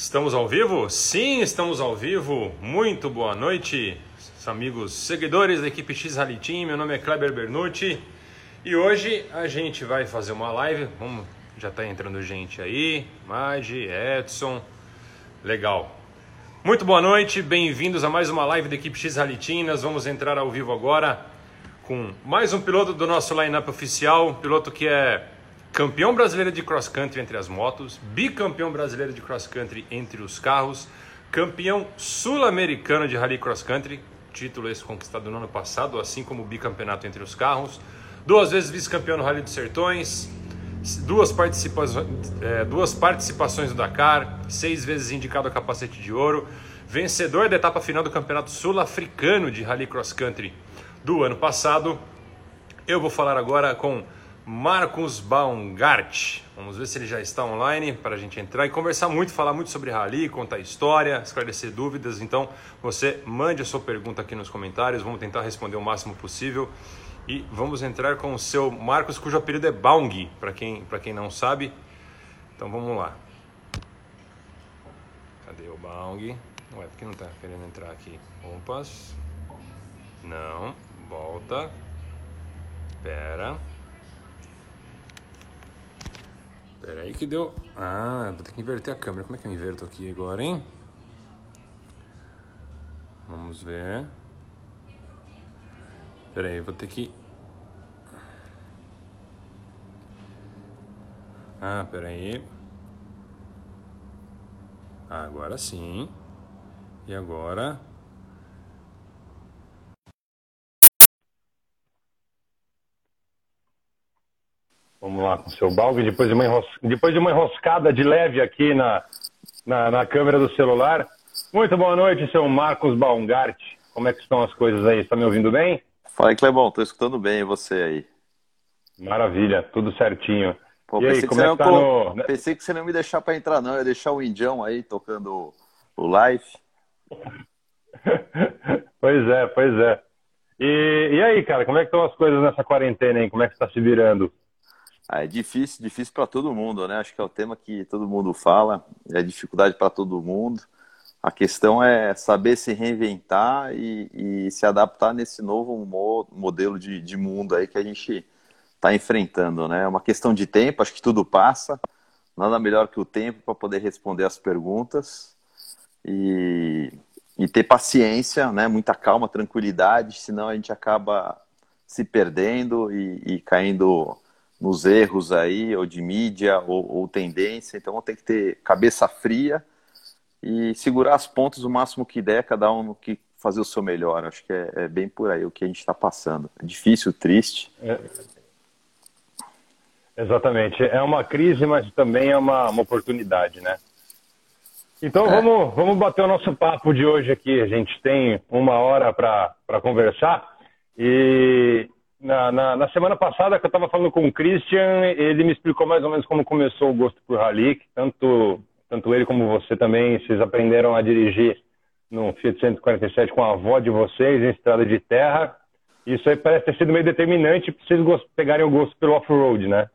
Estamos ao vivo? Sim, estamos ao vivo. Muito boa noite, amigos seguidores da equipe X Rally. Meu nome é Kleber Bernucci e hoje a gente vai fazer uma live. Vamos, já está entrando gente aí, Magi, Edson. Legal. Muito boa noite, bem-vindos a mais uma live da equipe X Rally. Nós vamos entrar ao vivo agora com mais um piloto do nosso lineup oficial, piloto que é campeão brasileiro de cross country entre as motos, bicampeão brasileiro de cross country entre os carros, campeão sul-americano de rally cross country, título esse conquistado no ano passado, assim como o bicampeonato entre os carros, duas vezes vice-campeão no Rally dos Sertões, duas, participa é, duas participações no Dakar, seis vezes indicado a capacete de ouro, vencedor da etapa final do Campeonato Sul-Africano de Rally Cross Country do ano passado. Eu vou falar agora com Marcos Baumgart. Vamos ver se ele já está online para a gente entrar e conversar muito, falar muito sobre rally, contar história, esclarecer dúvidas. Então, você mande a sua pergunta aqui nos comentários, vamos tentar responder o máximo possível. E vamos entrar com o seu Marcos, cujo apelido é Baung, para quem, quem não sabe. Então vamos lá. Cadê o Baung? Ué, por que não está querendo entrar aqui? Opas. Não, volta. Pera. Pera aí que deu. Ah, vou ter que inverter a câmera. Como é que eu inverto aqui agora, hein? Vamos ver. Pera aí, vou ter que. Ah, pera aí. Agora sim. E agora? Vamos lá com o seu balde, depois de uma, enros... depois de uma enroscada de leve aqui na, na, na, câmera do celular. Muito boa noite, seu Marcos Baumgart. Como é que estão as coisas aí? Está me ouvindo bem? Fala aí, Clebão. Estou escutando bem e você aí? Maravilha, tudo certinho. Pô, e aí, como é que tá no... Pensei que você não ia me deixar para entrar, não. Eu ia deixar o Indião aí tocando o live. pois é, pois é. E, e aí, cara, como é que estão as coisas nessa quarentena aí? Como é que está se virando? Ah, é difícil, difícil para todo mundo, né? Acho que é o tema que todo mundo fala, é dificuldade para todo mundo. A questão é saber se reinventar e, e se adaptar nesse novo mo modelo de, de, mundo aí que a gente está enfrentando, né? É uma questão de tempo, acho que tudo passa. Nada melhor que o tempo para poder responder as perguntas e, e ter paciência, né? Muita calma, tranquilidade, senão a gente acaba se perdendo e, e caindo nos erros aí, ou de mídia, ou, ou tendência. Então, tem que ter cabeça fria e segurar as pontas o máximo que der, cada um que fazer o seu melhor. Acho que é, é bem por aí o que a gente está passando. É difícil, triste. É. Exatamente. É uma crise, mas também é uma, uma oportunidade, né? Então é. vamos, vamos bater o nosso papo de hoje aqui. A gente tem uma hora para conversar. E na, na, na, semana passada que eu estava falando com o Christian, ele me explicou mais ou menos como começou o gosto por rally, tanto, tanto ele como você também, vocês aprenderam a dirigir no Fiat 147 com a avó de vocês em estrada de terra. Isso aí parece ter sido meio determinante para vocês pegarem o gosto pelo off-road, né?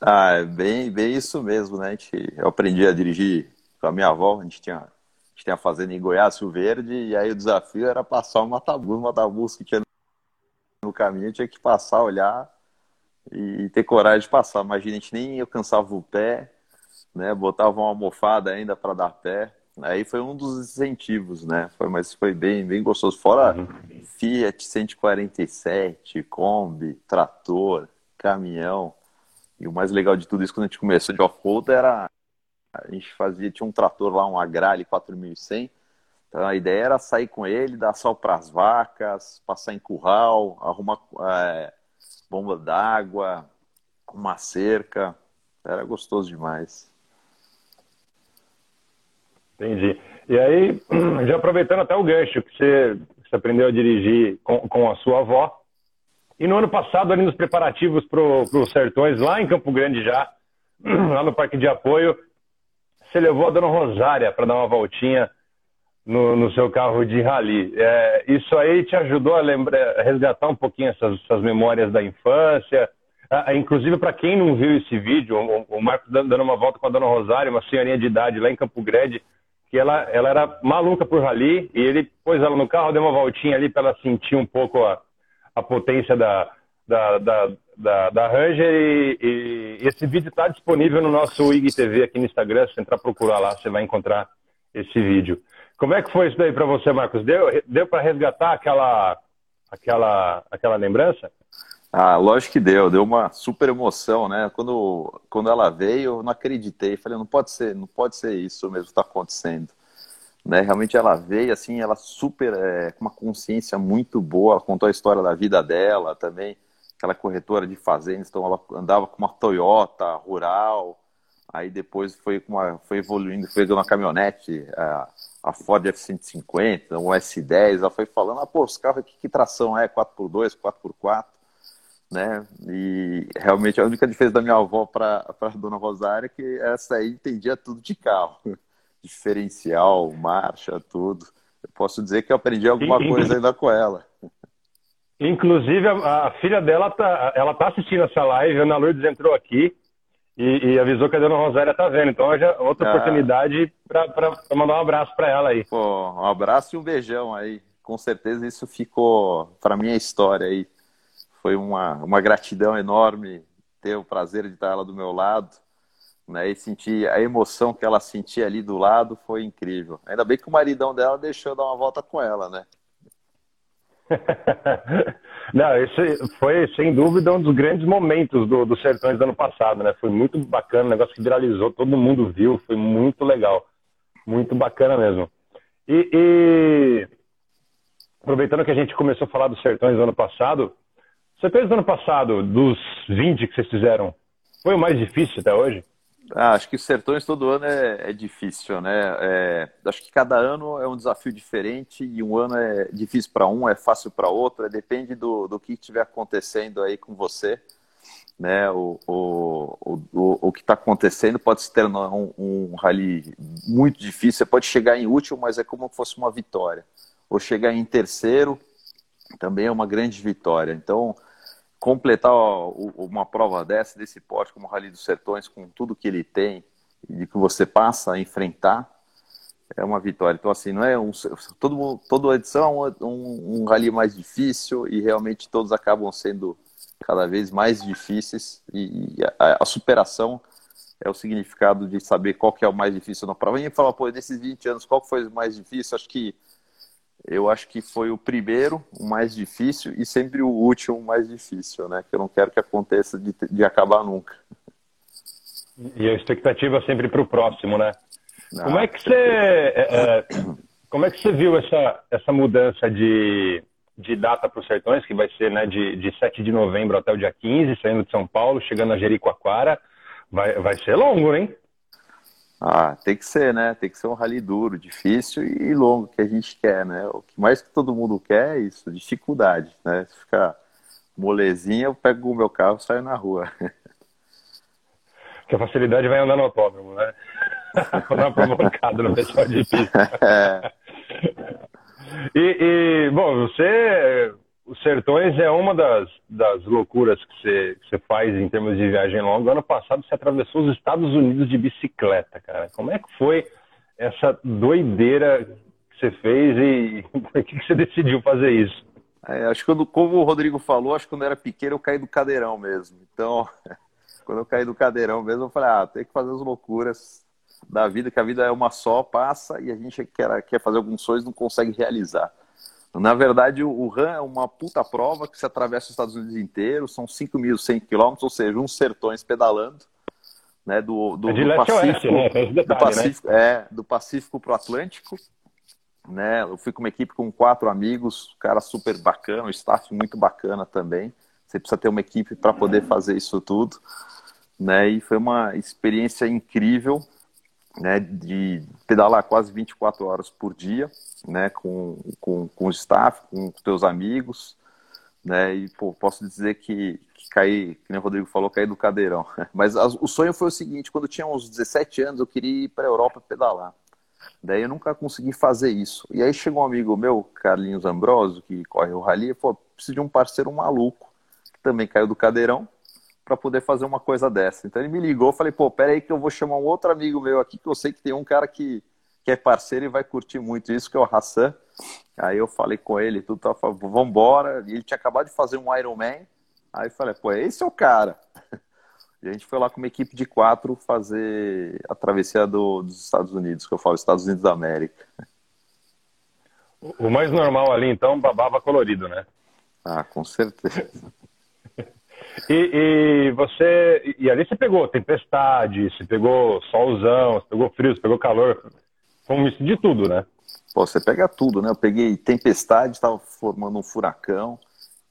Ah, é bem, bem isso mesmo, né? Gente, eu aprendi a dirigir com a minha avó, a gente tinha, a gente tinha a fazenda em Goiás, Rio Verde, e aí o desafio era passar o matabus, o matabus que tinha no caminho, tinha que passar, olhar e ter coragem de passar. Imagina, a gente nem alcançava o pé, né? Botava uma almofada ainda para dar pé. Aí foi um dos incentivos, né? Foi, mas foi bem, bem gostoso. Fora uhum. Fiat 147, Kombi, trator, caminhão. E o mais legal de tudo isso, quando a gente começou de off-road, era a gente fazia, tinha um trator lá, um Agrale 4100, então a ideia era sair com ele, dar sol para as vacas, passar em curral, arrumar é, bomba d'água, uma cerca. Era gostoso demais. Entendi. E aí, já aproveitando até o gancho que você, você aprendeu a dirigir com, com, a sua avó. E no ano passado, ali nos preparativos para os Sertões, lá em Campo Grande já, lá no Parque de Apoio, você levou a Dona Rosária para dar uma voltinha no, no seu carro de rally. É, isso aí te ajudou a, lembrar, resgatar um pouquinho essas, essas memórias da infância? Ah, inclusive, para quem não viu esse vídeo, o, o Marcos dando uma volta com a Dona Rosário, uma senhorinha de idade lá em Campo Grande, que ela, ela era maluca por rally e ele pôs ela no carro, deu uma voltinha ali para ela sentir um pouco a, a potência da, da, da, da, da Ranger e, e esse vídeo está disponível no nosso IGTV aqui no Instagram, se entrar procurar lá, você vai encontrar esse vídeo. Como é que foi isso daí para você, Marcos? Deu, deu para resgatar aquela, aquela, aquela lembrança? Ah, lógico que deu, deu uma super emoção, né? Quando, quando ela veio, eu não acreditei, falei, não pode ser, não pode ser isso mesmo que está acontecendo. Né? Realmente ela veio assim, ela super é, com uma consciência muito boa, ela contou a história da vida dela também, aquela corretora de fazendas, então ela andava com uma Toyota rural, aí depois foi, uma, foi evoluindo, foi uma caminhonete, a Ford F-150, um S10, ela foi falando, ah, pô, os carros aqui, que tração é? 4x2, 4x4, né? E realmente a única diferença da minha avó para a dona Rosária é que essa aí entendia tudo de carro diferencial, marcha, tudo. Eu posso dizer que eu aprendi alguma coisa ainda com ela. Inclusive, a, a, filha dela tá, ela tá assistindo essa live, a Ana Lourdes entrou aqui e, e avisou que a dona Rosária tá vendo. Então, já outra ah. oportunidade para mandar um abraço para ela aí. Pô, um abraço e um beijão aí. Com certeza isso ficou para minha história aí. Foi uma, uma gratidão enorme ter o prazer de estar ela do meu lado né? E sentir a emoção que ela sentia ali do lado foi incrível. Ainda bem que o maridão dela deixou dar uma volta com ela, né? Não, esse foi sem dúvida um dos grandes momentos do, do Sertões do ano passado, né? Foi muito bacana, um negócio que viralizou, todo mundo viu, foi muito legal, muito bacana mesmo. E, e aproveitando que a gente começou a falar dos Sertões do ano passado, Sertões do ano passado, dos 20 que vocês fizeram, foi o mais difícil até hoje? Ah, acho que os sertões todo ano é, é difícil, né? É, acho que cada ano é um desafio diferente e um ano é difícil para um, é fácil para outro, é, depende do, do que estiver acontecendo aí com você. Né? O, o, o, o que está acontecendo pode se tornar um, um rally muito difícil. Você pode chegar em último, mas é como se fosse uma vitória. Ou chegar em terceiro também é uma grande vitória. Então, completar uma prova dessa, desse porte como o Rally dos Sertões, com tudo que ele tem e que você passa a enfrentar, é uma vitória. Então, assim, não é um. Todo, toda edição é um, um rally mais difícil e realmente todos acabam sendo cada vez mais difíceis e, a, a, superação é o significado de saber qual que é o mais difícil na prova. E falar, pô, nesses 20 anos, qual foi o mais difícil? Acho que eu acho que foi o primeiro, o mais difícil, e sempre o último, o mais difícil, né? Que eu não quero que aconteça de, de acabar nunca. E a expectativa é sempre para o próximo, né? Não, como é que você, é, é, como é que você viu essa, essa mudança de, de data para os Sertões, que vai ser né, de, de 7 de novembro até o dia 15, saindo de São Paulo, chegando a Jericoacoara? Vai, vai ser longo, hein? Ah, tem que ser, né? Tem que ser um rally duro, difícil e longo que a gente quer, né? O que mais que todo mundo quer é isso, dificuldade, né? Se ficar molezinha, eu pego o meu carro e saio na rua. Que a facilidade vai andar no autódromo, né? Dar uma provocada no pessoal pista. É. E, e, bom, você os Sertões é uma das, das loucuras que você, que você faz em termos de viagem longa. Ano passado você atravessou os Estados Unidos de bicicleta, cara. Como é que foi essa doideira que você fez e por que, que você decidiu fazer isso? É, acho que como o Rodrigo falou, acho que quando eu era pequeno eu caí do cadeirão mesmo. Então, quando eu caí do cadeirão mesmo, eu falei, ah, tem que fazer as loucuras da vida, que a vida é uma só, passa e a gente quer, quer fazer alguns sonhos não consegue realizar. Na verdade, o RAM é uma puta prova que se atravessa os Estados Unidos inteiro, são 5.100 quilômetros, ou seja, uns sertões pedalando, né, do, do, é do Pacífico, oeste, né? detalhe, do Pacífico, né? é, do Pacífico para o Atlântico, né, eu fui com uma equipe com quatro amigos, cara super bacana, o staff muito bacana também, você precisa ter uma equipe para poder fazer isso tudo, né, e foi uma experiência incrível, né, de pedalar quase 24 horas por dia, né, com, com, com o staff, com os teus amigos, né, e pô, posso dizer que, que caí, que nem o Rodrigo falou, caí do cadeirão. Mas a, o sonho foi o seguinte, quando eu tinha uns 17 anos, eu queria ir para a Europa pedalar. Daí eu nunca consegui fazer isso. E aí chegou um amigo meu, Carlinhos Ambrosio, que corre o rally, e falou, preciso de um parceiro maluco, que também caiu do cadeirão, para poder fazer uma coisa dessa. Então ele me ligou, falei, pô, pera aí que eu vou chamar um outro amigo meu aqui, que eu sei que tem um cara que, que é parceiro e vai curtir muito isso, que é o Hassan. Aí eu falei com ele, tudo, tá, vamos embora. E ele tinha acabado de fazer um Ironman. Aí eu falei, pô, esse é o cara. E a gente foi lá com uma equipe de quatro fazer a travessia do, dos Estados Unidos, que eu falo Estados Unidos da América. O mais normal ali, então, babava colorido, né? Ah, com certeza. E, e, você. E ali você pegou tempestade, você pegou solzão, você pegou frio, você pegou calor. Foi um misto de tudo, né? Pô, você pega tudo, né? Eu peguei tempestade, estava formando um furacão,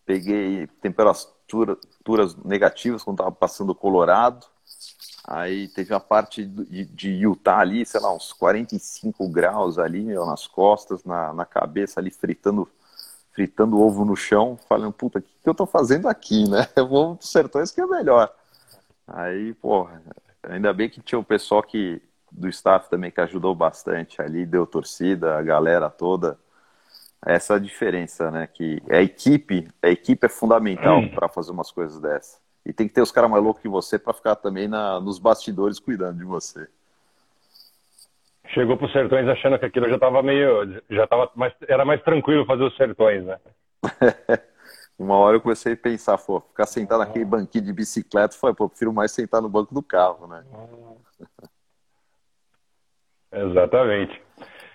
peguei temperaturas negativas quando estava passando o Colorado. Aí teve a parte de, de, Utah ali, sei lá, uns 45 graus ali, meu, nas costas, na, na cabeça ali, fritando fritando ovo no chão, falando, puta, o que, que eu tô fazendo aqui, né? Eu vou pro sertões que é melhor. Aí, porra, ainda bem que tinha o pessoal que, do staff também que ajudou bastante ali, deu torcida, a galera toda. Essa é a diferença, né? Que a equipe, a equipe é fundamental hum. para fazer umas coisas dessas. E tem que ter os caras mais loucos que você para ficar também na, nos bastidores cuidando de você. Chegou para os sertões achando que aquilo já estava meio. já tava mais, era mais tranquilo fazer os sertões, né? Uma hora eu comecei a pensar, pô, ficar sentado naquele banquinho de bicicleta, foi, pô, prefiro mais sentar no banco do carro, né? Exatamente.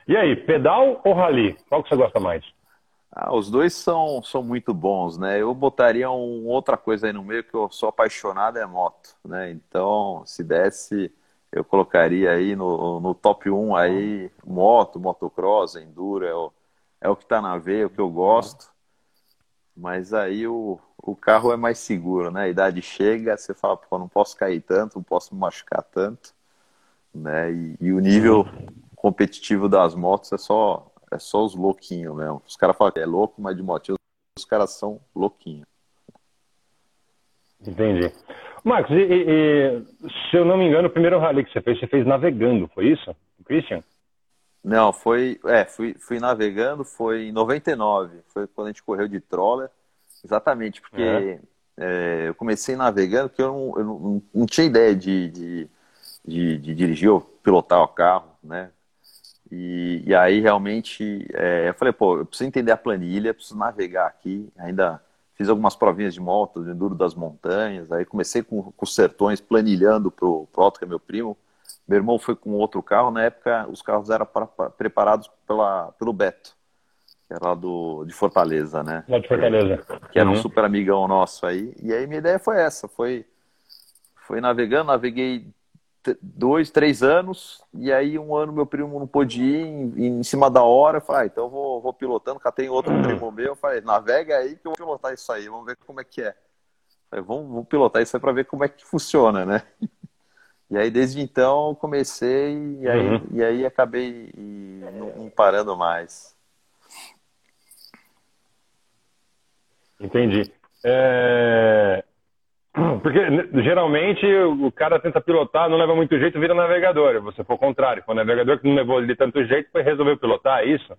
E aí, pedal ou rally? Qual que você gosta mais? Ah, os dois são, são muito bons, né? Eu botaria um, outra coisa aí no meio que eu sou apaixonado é moto, né? Então, se desse, eu colocaria aí no, no top 1 aí moto, motocross, enduro, é o, é o que está na veia, é o que eu gosto. Mas aí o, o carro é mais seguro, né? A idade chega, você fala, pô, não posso cair tanto, não posso me machucar tanto, né? E, e o nível competitivo das motos é só é só os louquinhos mesmo. Os caras falam que é louco, mas de motinho os caras são louquinhos. Entendi. Marcos, e, e, se eu não me engano, o primeiro rally que você fez, você fez navegando, foi isso? Christian? Não, foi. É, fui, fui navegando, foi em 99. Foi quando a gente correu de troller. Exatamente, porque é. É, eu comecei navegando porque eu não, eu não, não tinha ideia de, de, de, de dirigir ou pilotar o carro, né? E, e aí realmente é, eu falei, pô, eu preciso entender a planilha, preciso navegar aqui. Ainda fiz algumas provinhas de moto, de enduro das montanhas. Aí comecei com, com os sertões, planilhando pro, pro Otto, que é meu primo. Meu irmão foi com outro carro. Na época, os carros eram pra, pra, preparados pela, pelo Beto, que era lá do, de Fortaleza, né? Lá de Fortaleza. Que era uhum. um super amigão nosso aí. E aí minha ideia foi essa, foi, foi navegando, naveguei dois, três anos, e aí um ano meu primo não pôde ir em, em cima da hora, eu falei, ah, então vou, vou pilotando, catei outro hum. primo meu, eu falei, navega aí que eu vou pilotar isso aí, vamos ver como é que é. Falei, vamos, vamos pilotar isso aí para ver como é que funciona, né? E aí desde então comecei e aí, uhum. e aí acabei e não, não parando mais. Entendi. É... Porque geralmente o cara tenta pilotar, não leva muito jeito, vira navegador. Você for o contrário, foi o navegador que não levou de tanto jeito, foi resolver pilotar, é isso?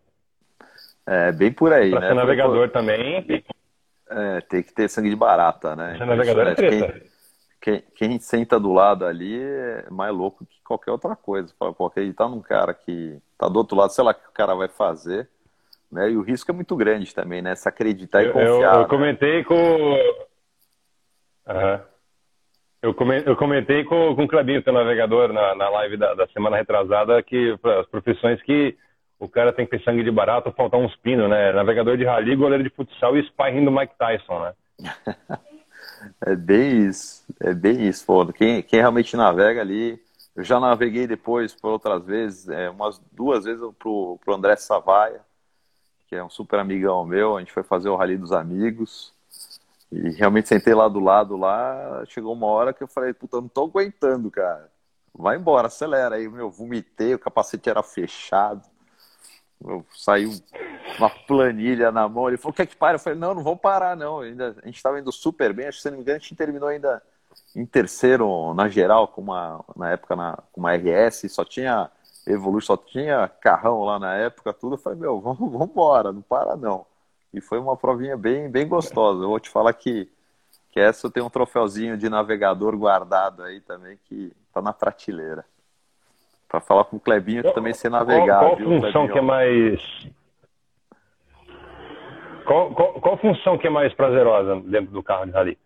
É, bem por aí. Pra né? ser navegador também. É, tem que ter sangue de barata, né? Ser navegador é treta. Quem, quem, quem, senta do lado ali é mais louco que qualquer outra coisa. Fala, pô, acreditar num cara que tá do outro lado, sei lá o que o cara vai fazer. Né? E o risco é muito grande também, né? Se acreditar e confiar. Eu, eu, eu né? comentei com Uhum. Eu, comentei com, com o Clebinho, teu navegador, na, na live da, da, semana retrasada, que as profissões que o cara tem que ter sangue de barato, faltar uns pinos, né? Navegador de rally, goleiro de futsal e sparring do Mike Tyson, né? é bem isso, é bem isso, pô. Quem, quem realmente navega ali, eu já naveguei depois por outras vezes, é, umas duas vezes pro, pro André Savaia, que é um super amigão meu, a gente foi fazer o Rally dos Amigos, e realmente sentei lá do lado lá, chegou uma hora que eu falei, puta, eu não tô aguentando, cara. Vai embora, acelera. Aí, meu, vomitei, o capacete era fechado. Eu, saiu uma planilha na mão. Ele falou, quer que pare? Eu falei, não, não vou parar, não. Ainda, a gente estava indo super bem, acho que se não me engano, a gente terminou ainda em terceiro na geral, com uma, na época na, com uma RS, só tinha Evolution, só tinha carrão lá na época, tudo. Eu falei, meu, vamos, vamos embora, não para não. E foi uma provinha bem, bem gostosa. Eu vou te falar que, que essa eu tenho um troféuzinho de navegador guardado aí também, que tá na prateleira. Para falar com o Clebinho que também sei navegar. Qual, qual viu, função Clebinho? que é mais. Qual, qual, qual função que é mais prazerosa dentro do carro de rally?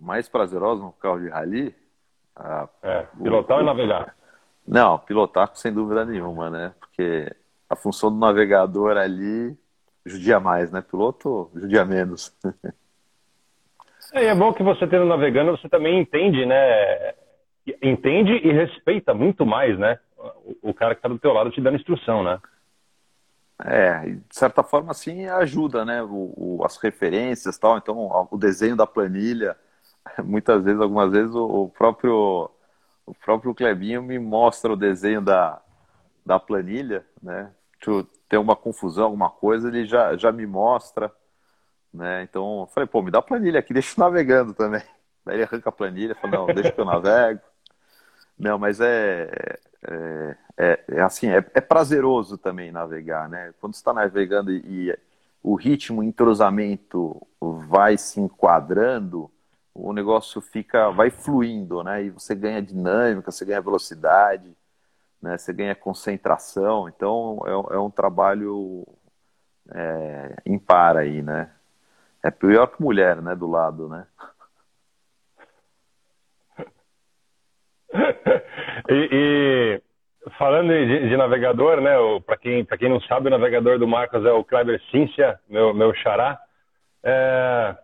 Mais prazerosa no carro de rally? Ah, é, pilotar o, ou navegar? Não, pilotar sem dúvida nenhuma, né? Porque a função do navegador ali judia mais, né? Piloto judia menos. é, é bom que você tendo navegando, você também entende, né? Entende e respeita muito mais, né? O cara que está do teu lado te dando instrução, né? É, de certa forma, assim, ajuda, né? O, o, as referências tal. Então, o desenho da planilha, muitas vezes, algumas vezes, o, o próprio o próprio Clebinho me mostra o desenho da, da planilha, né? Tem uma confusão, alguma coisa, ele já, já me mostra, né? Então, eu falei, pô, me dá a planilha aqui, deixa eu navegando também. Daí ele arranca a planilha, fala, não, deixa que eu navego. Não, mas é, é, é, é assim, é, é, prazeroso também navegar, né? Quando você está navegando e, e o ritmo, o entrosamento vai se enquadrando, o negócio fica, vai fluindo, né? E você ganha dinâmica, você ganha velocidade, né? Você ganha concentração. Então é, é um trabalho é, impar aí, né? É pior que mulher, né? Do lado, né? e, e, falando de, de, navegador, né? Para quem, quem não sabe, o navegador do Marcos é o Kleber Cíncia, meu, meu xará. É,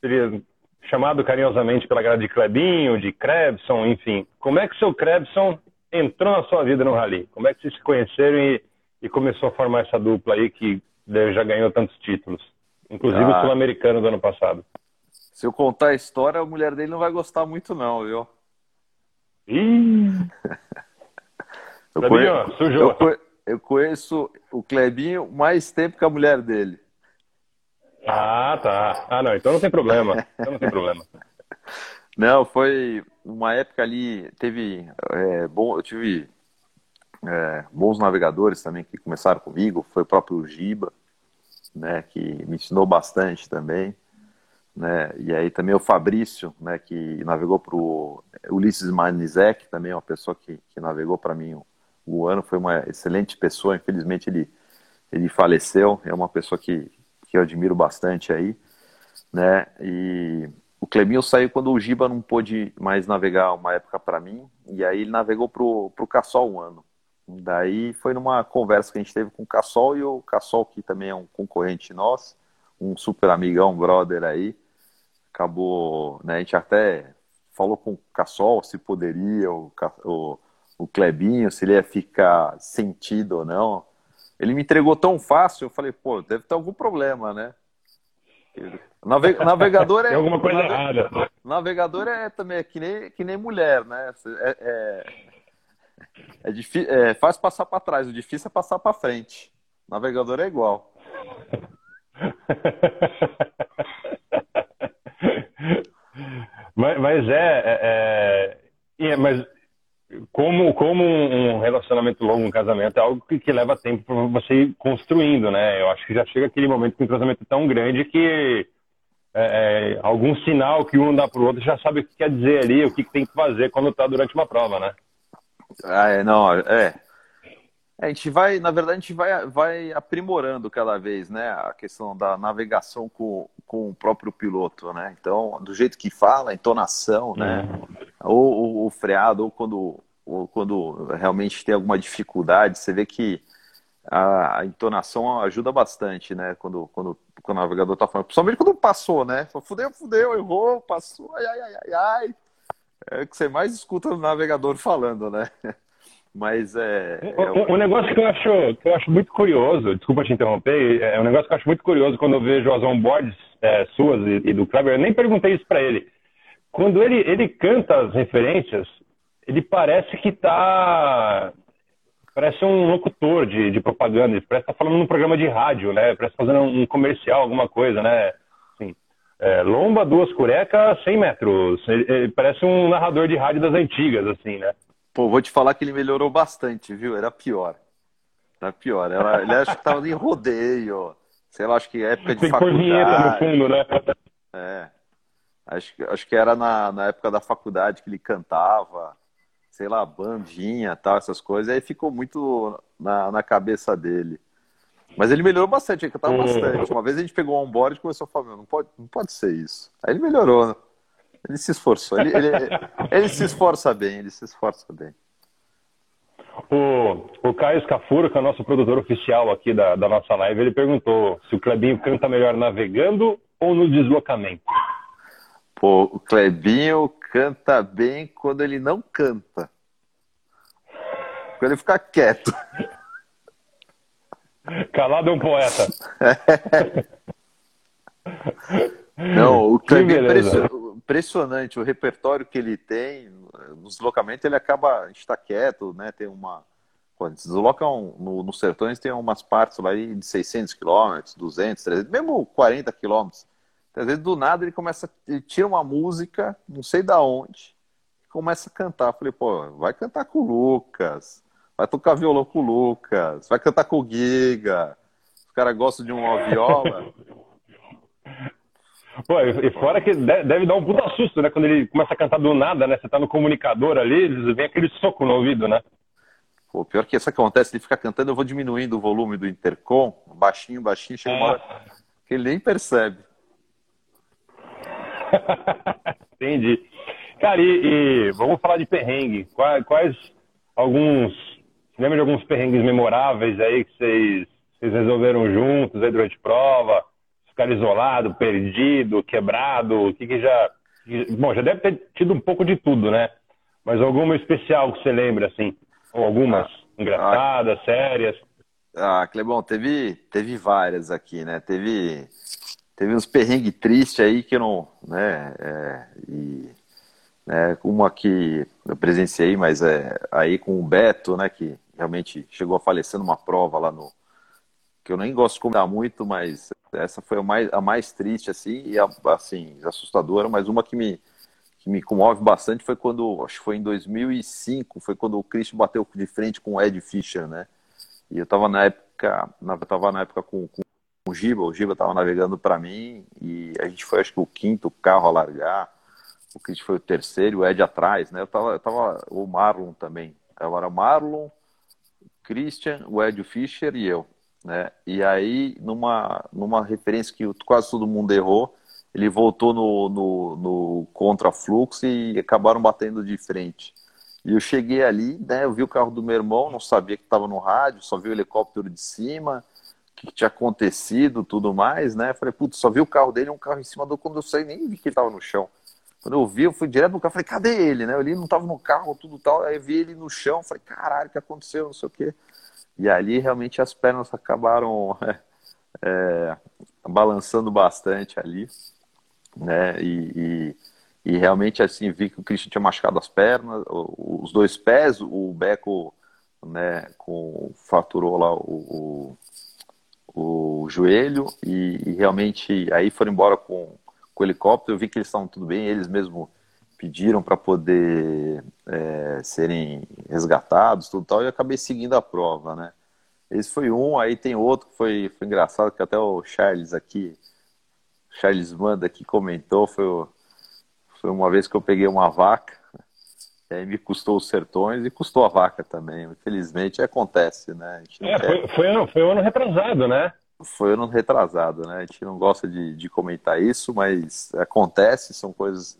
seria chamado carinhosamente pela galera de Clebinho, de Krebson, enfim. Como é que o seu Krebson entrou na sua vida no rally? Como é que vocês se conheceram e, e começou a formar essa dupla aí que já ganhou tantos títulos? Inclusive ah, o sul-americano do ano passado. Se eu contar a história, a mulher dele não vai gostar muito não, viu? Ih! eu, conheço. Eu, eu conheço o Clebinho mais tempo que a mulher dele. Ah, tá. Ah, não, então não tem problema. Então não tem problema. Não, foi uma época ali, teve é, bom, eu tive é, bons navegadores também que começaram comigo, foi o próprio Giba, né, que me ensinou bastante também, né, e aí também o Fabrício, né, que navegou para o Ulisses Manizek, também é uma pessoa que, que navegou para mim o, o ano, foi uma excelente pessoa, infelizmente ele, ele faleceu, é uma pessoa que, que eu admiro bastante aí, né? E o Cleminho saiu quando o Giba não pôde mais navegar uma época para mim, e aí ele navegou pro, pro Cassol um ano. Daí foi numa conversa que a gente teve com o Cassol e o Cassol, que também é um concorrente nosso, um super amigão, brother aí, acabou, né, a gente até falou com o Cassol se poderia, o, o, o Clebinho, se ele ia ficar sentido ou não ele me entregou tão fácil, eu falei, pô, deve ter algum problema, né? Nave... Navegador é. Tem alguma coisa nave... errada. Navegador é também é que, nem, que nem mulher, né? É, é, é, difí... é fácil passar para trás, o difícil é passar para frente. Navegador é igual. mas, mas é, é, é, mas como, como um relacionamento longo, um casamento, é algo que, que leva tempo para você ir construindo, né? Eu acho que já chega aquele momento com um casamento tão grande que é, é, algum sinal que um dá para o outro já sabe o que quer dizer ali, o que, tem que fazer quando está durante uma prova, né? Ah, é, não, é. A gente vai, na verdade, a gente vai, vai aprimorando cada vez, né? A questão da navegação com, com o próprio piloto, né? Então, do jeito que fala, a entonação, né? Uhum. Ou, ou, ou, freado, ou quando, ou quando realmente tem alguma dificuldade, você vê que a, entonação ajuda bastante, né? Quando, quando, quando o navegador tá falando. Principalmente quando passou, né? Fudeu, fudeu, errou, passou, ai, ai, ai, ai, ai. É o que você mais escuta no navegador falando, né? Mas é. Um, um, negócio que eu, acho, que eu acho muito curioso, desculpa te interromper, é um negócio que eu acho muito curioso quando eu vejo as onboards é, suas e, e, do Kleber, eu nem perguntei isso para ele. Quando ele, ele canta as referências, ele parece que tá. Parece um locutor de, de propaganda, parece estar tá falando num programa de rádio, né? Parece fazendo um comercial, alguma coisa, né? Assim, é, lomba, duas curecas, 100 metros. Ele, ele parece um narrador de rádio das antigas, assim, né? Pô, vou te falar que ele melhorou bastante, viu? Era pior. Era pior. Era, ele acho que tava em rodeio. Sei lá, acho que época de Tem faculdade. vinheta no fundo, né? É. Acho, acho que era na, na época da faculdade que ele cantava. Sei lá, bandinha, tal, essas coisas, aí ficou muito na, na cabeça dele. Mas ele melhorou bastante, ele cantava hum. bastante. Uma vez a gente pegou um onboard e começou a falar, não pode, não pode ser isso. Aí ele melhorou, né? Ele se esforçou, ele, ele, ele se esforça bem, ele se esforça bem. O, o Caio Scafuro, que é o nosso produtor oficial aqui da, da nossa live, ele perguntou se o Clebinho canta melhor navegando ou no deslocamento. Pô, o Clebinho canta bem quando ele não canta. Quando ele fica quieto. Calado é um poeta. Não, o Clebinho é impressionante. O repertório que ele tem, no deslocamento ele acaba, está quieto, né? Tem uma... Quando se deslocam no, no Sertões, tem umas partes lá de 600 quilômetros, 200, 300, mesmo 40 quilômetros às vezes, do nada, ele começa, ele tira uma música, não sei da onde, e começa a cantar. Eu falei, pô, vai cantar com o Lucas, vai tocar violão com o Lucas, vai cantar com o Giga. Os caras gostam de uma viola. Pô, e fora que deve dar um puta susto, né? Quando ele começa a cantar do nada, né? Você tá no comunicador ali, vem aquele soco no ouvido, né? Pô, pior que isso acontece, ele fica cantando, eu vou diminuindo o volume do intercom, baixinho, baixinho, chega uma hora que ele nem percebe. Entendi. Cara, e, e, vamos falar de perrengue. Quais, quais alguns. Você lembra de alguns perrengues memoráveis aí que vocês, vocês resolveram juntos aí durante prova? Ficar isolado, perdido, quebrado? O que, que já. Bom, já deve ter tido um pouco de tudo, né? Mas alguma especial que você lembra, assim? Ou algumas engraçadas, ah, sérias? Ah, Clebão, teve, teve várias aqui, né? Teve teve uns perrengues tristes aí que eu não, né, é, e, né, uma que eu presenciei, mas é aí com o Beto, né, que realmente chegou a falecer numa prova lá no, que eu nem gosto de comentar muito, mas essa foi a mais, a mais triste, assim, e a, assim, assustadora, mas uma que me, que me comove bastante foi quando, acho que foi em 2005, foi quando o Christian bateu de frente com o Ed Fischer, né, e eu tava na época, na, tava na época com, com o Giba, o Giba estava navegando para mim e a gente foi acho que o quinto carro a largar, o Chris foi o terceiro, o Ed atrás, né? Eu tava, eu tava o Marlon também. Agora o Marlon, Christian, o Ed Fischer e eu, né? E aí numa numa referência que quase todo mundo errou, ele voltou no, no, no contrafluxo e acabaram batendo de frente. E eu cheguei ali, né? Eu vi o carro do meu irmão, não sabia que estava no rádio, só vi o helicóptero de cima tinha acontecido, tudo mais, né? Falei, putz, só vi o carro dele, um carro em cima do quando eu saí, nem vi que ele tava no chão. Quando eu vi, eu fui direto no carro, falei, cadê ele, né? Ele não tava no carro, tudo tal, aí vi ele no chão, falei, caralho, o que aconteceu, não sei o quê. E ali realmente as pernas acabaram é, balançando bastante ali, né? E, e, e, realmente assim vi que o Christian tinha machucado as pernas, os dois pés, o Beco, né, com faturou lá o, o o joelho e, e, realmente aí foram embora com, com o helicóptero. Eu vi que eles estavam tudo bem, eles mesmo pediram para poder é, serem resgatados, tudo tal, e acabei seguindo a prova, né? Esse foi um, aí tem outro que foi, foi engraçado, que até o Charles aqui, Charles Manda aqui comentou, foi, foi uma vez que eu peguei uma vaca, e aí me custou os sertões e custou a vaca também. Infelizmente acontece, né? É, foi, foi, ano, foi ano retrasado, né? Foi ano retrasado, né? A gente não gosta de, de comentar isso, mas acontece, são coisas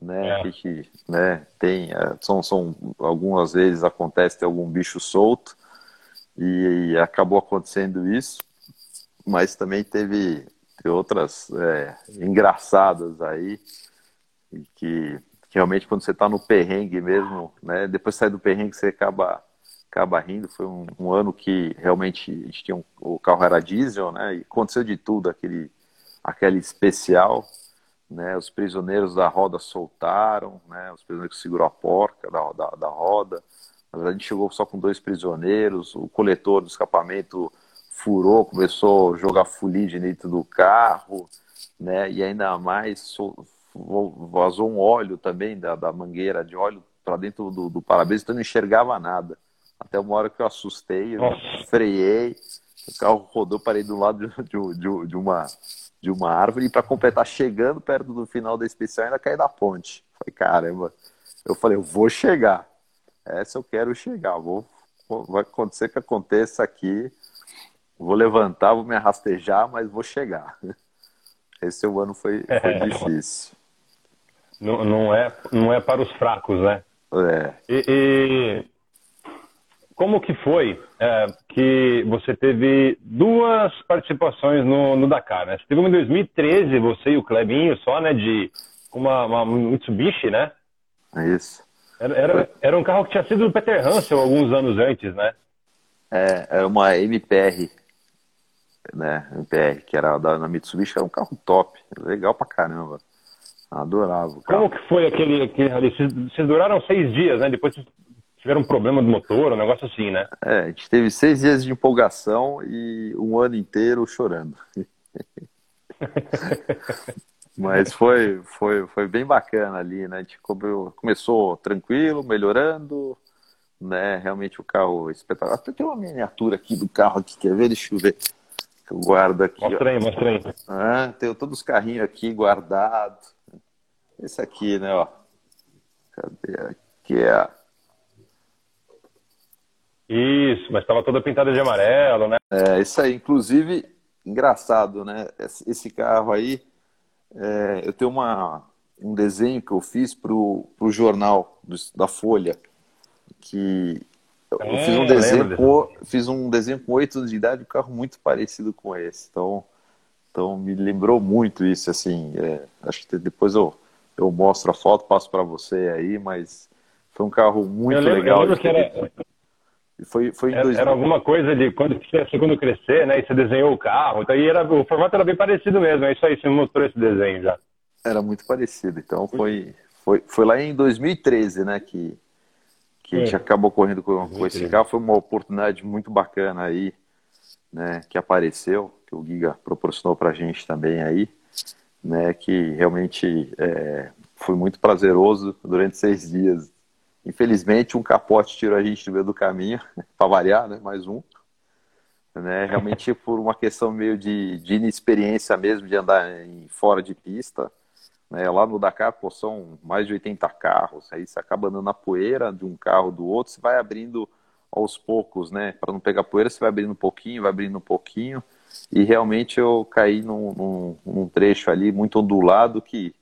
né, é. que né, tem. É, são, são, algumas vezes acontece ter algum bicho solto e, e acabou acontecendo isso, mas também teve, teve outras é, engraçadas aí que realmente quando você está no perrengue mesmo, né? Depois sai do perrengue você acaba acaba rindo. Foi um, um ano que realmente a gente tinha um, o carro era diesel, né? E aconteceu de tudo, aquele aquele especial, né? Os prisioneiros da roda soltaram, né? Os prisioneiros que segurou a porca da, da, da roda. Na verdade, a gente chegou só com dois prisioneiros. O coletor do escapamento furou, começou a jogar fuligem dentro do carro, né? E ainda mais vazou um óleo também da, da mangueira de óleo para dentro do, do para-brisa, então eu não enxergava nada. Até uma hora que eu assustei, eu freiei, o carro rodou, parei do lado de, de, de uma, de uma árvore e para completar, chegando perto do final da especial, ainda caí da ponte. Falei, caramba. Eu falei, eu vou chegar. essa eu quero chegar. Vou, vai acontecer que aconteça aqui. Vou levantar, vou me arrastejar, mas vou chegar. Esse é ano foi, foi é. difícil. Não, não, é, não é para os fracos, né? É. E, e como que foi é, que você teve duas participações no, no Dakar, né? Você teve uma em 2013, você e o Clebinho só, né? De uma, uma Mitsubishi, né? É isso. Era, era, era, um carro que tinha sido do Peter Hansel alguns anos antes, né? É, era uma MPR, né? MPR, que era da, Mitsubishi, era um carro top, legal pra caramba. Adorava. Como que foi aquele, aquele ali? Vocês duraram seis dias, né? Depois tiveram um problema do motor, um negócio assim, né? É, a gente teve seis dias de empolgação e um ano inteiro chorando. Mas foi, foi, foi bem bacana ali, né? A gente começou tranquilo, melhorando, né? Realmente o carro espetacular. Até tem uma miniatura aqui do carro aqui, quer ver? Deixa eu ver. Eu guardo aqui. Mostra aí, mostra aí. Ah, tem todos os carrinhos aqui guardados. Esse aqui, né, ó. Cadê? Aqui é a... Isso, mas estava toda pintada de amarelo, né? É, isso aí. Inclusive, engraçado, né? Esse carro aí é, eu tenho uma, um desenho que eu fiz para o jornal do, da Folha, que eu é, fiz um desenho com, fiz um desenho com oito anos de idade, um carro muito parecido com esse. Então, então me lembrou muito isso, assim. É, acho que depois eu, eu mostro a foto, passo para você aí, mas foi um carro muito lembro, legal. Eu lembro que era, foi, foi era, era, alguma coisa de quando segundo crescer, né? E você desenhou o carro. Então, era, o formato era bem parecido mesmo. É isso aí, você mostrou esse desenho já. Era muito parecido. Então foi, foi, foi lá em 2013, né? Que, que a gente acabou correndo com, com esse carro. Foi uma oportunidade muito bacana aí, né? Que apareceu, que o Giga proporcionou pra gente também aí, né? Que realmente é, foi muito prazeroso durante seis dias Infelizmente, um capote tirou a gente do meio do caminho, para variar, né? Mais um. Né? Realmente por uma questão meio de, de inexperiência mesmo, de andar em, fora de pista. Né? Lá no Dakar, pô, são mais de 80 carros. Aí você acaba andando na poeira de um carro do outro, você vai abrindo aos poucos, né? Para não pegar poeira, você vai abrindo um pouquinho, vai abrindo um pouquinho. E realmente eu caí num, num, num trecho ali muito ondulado que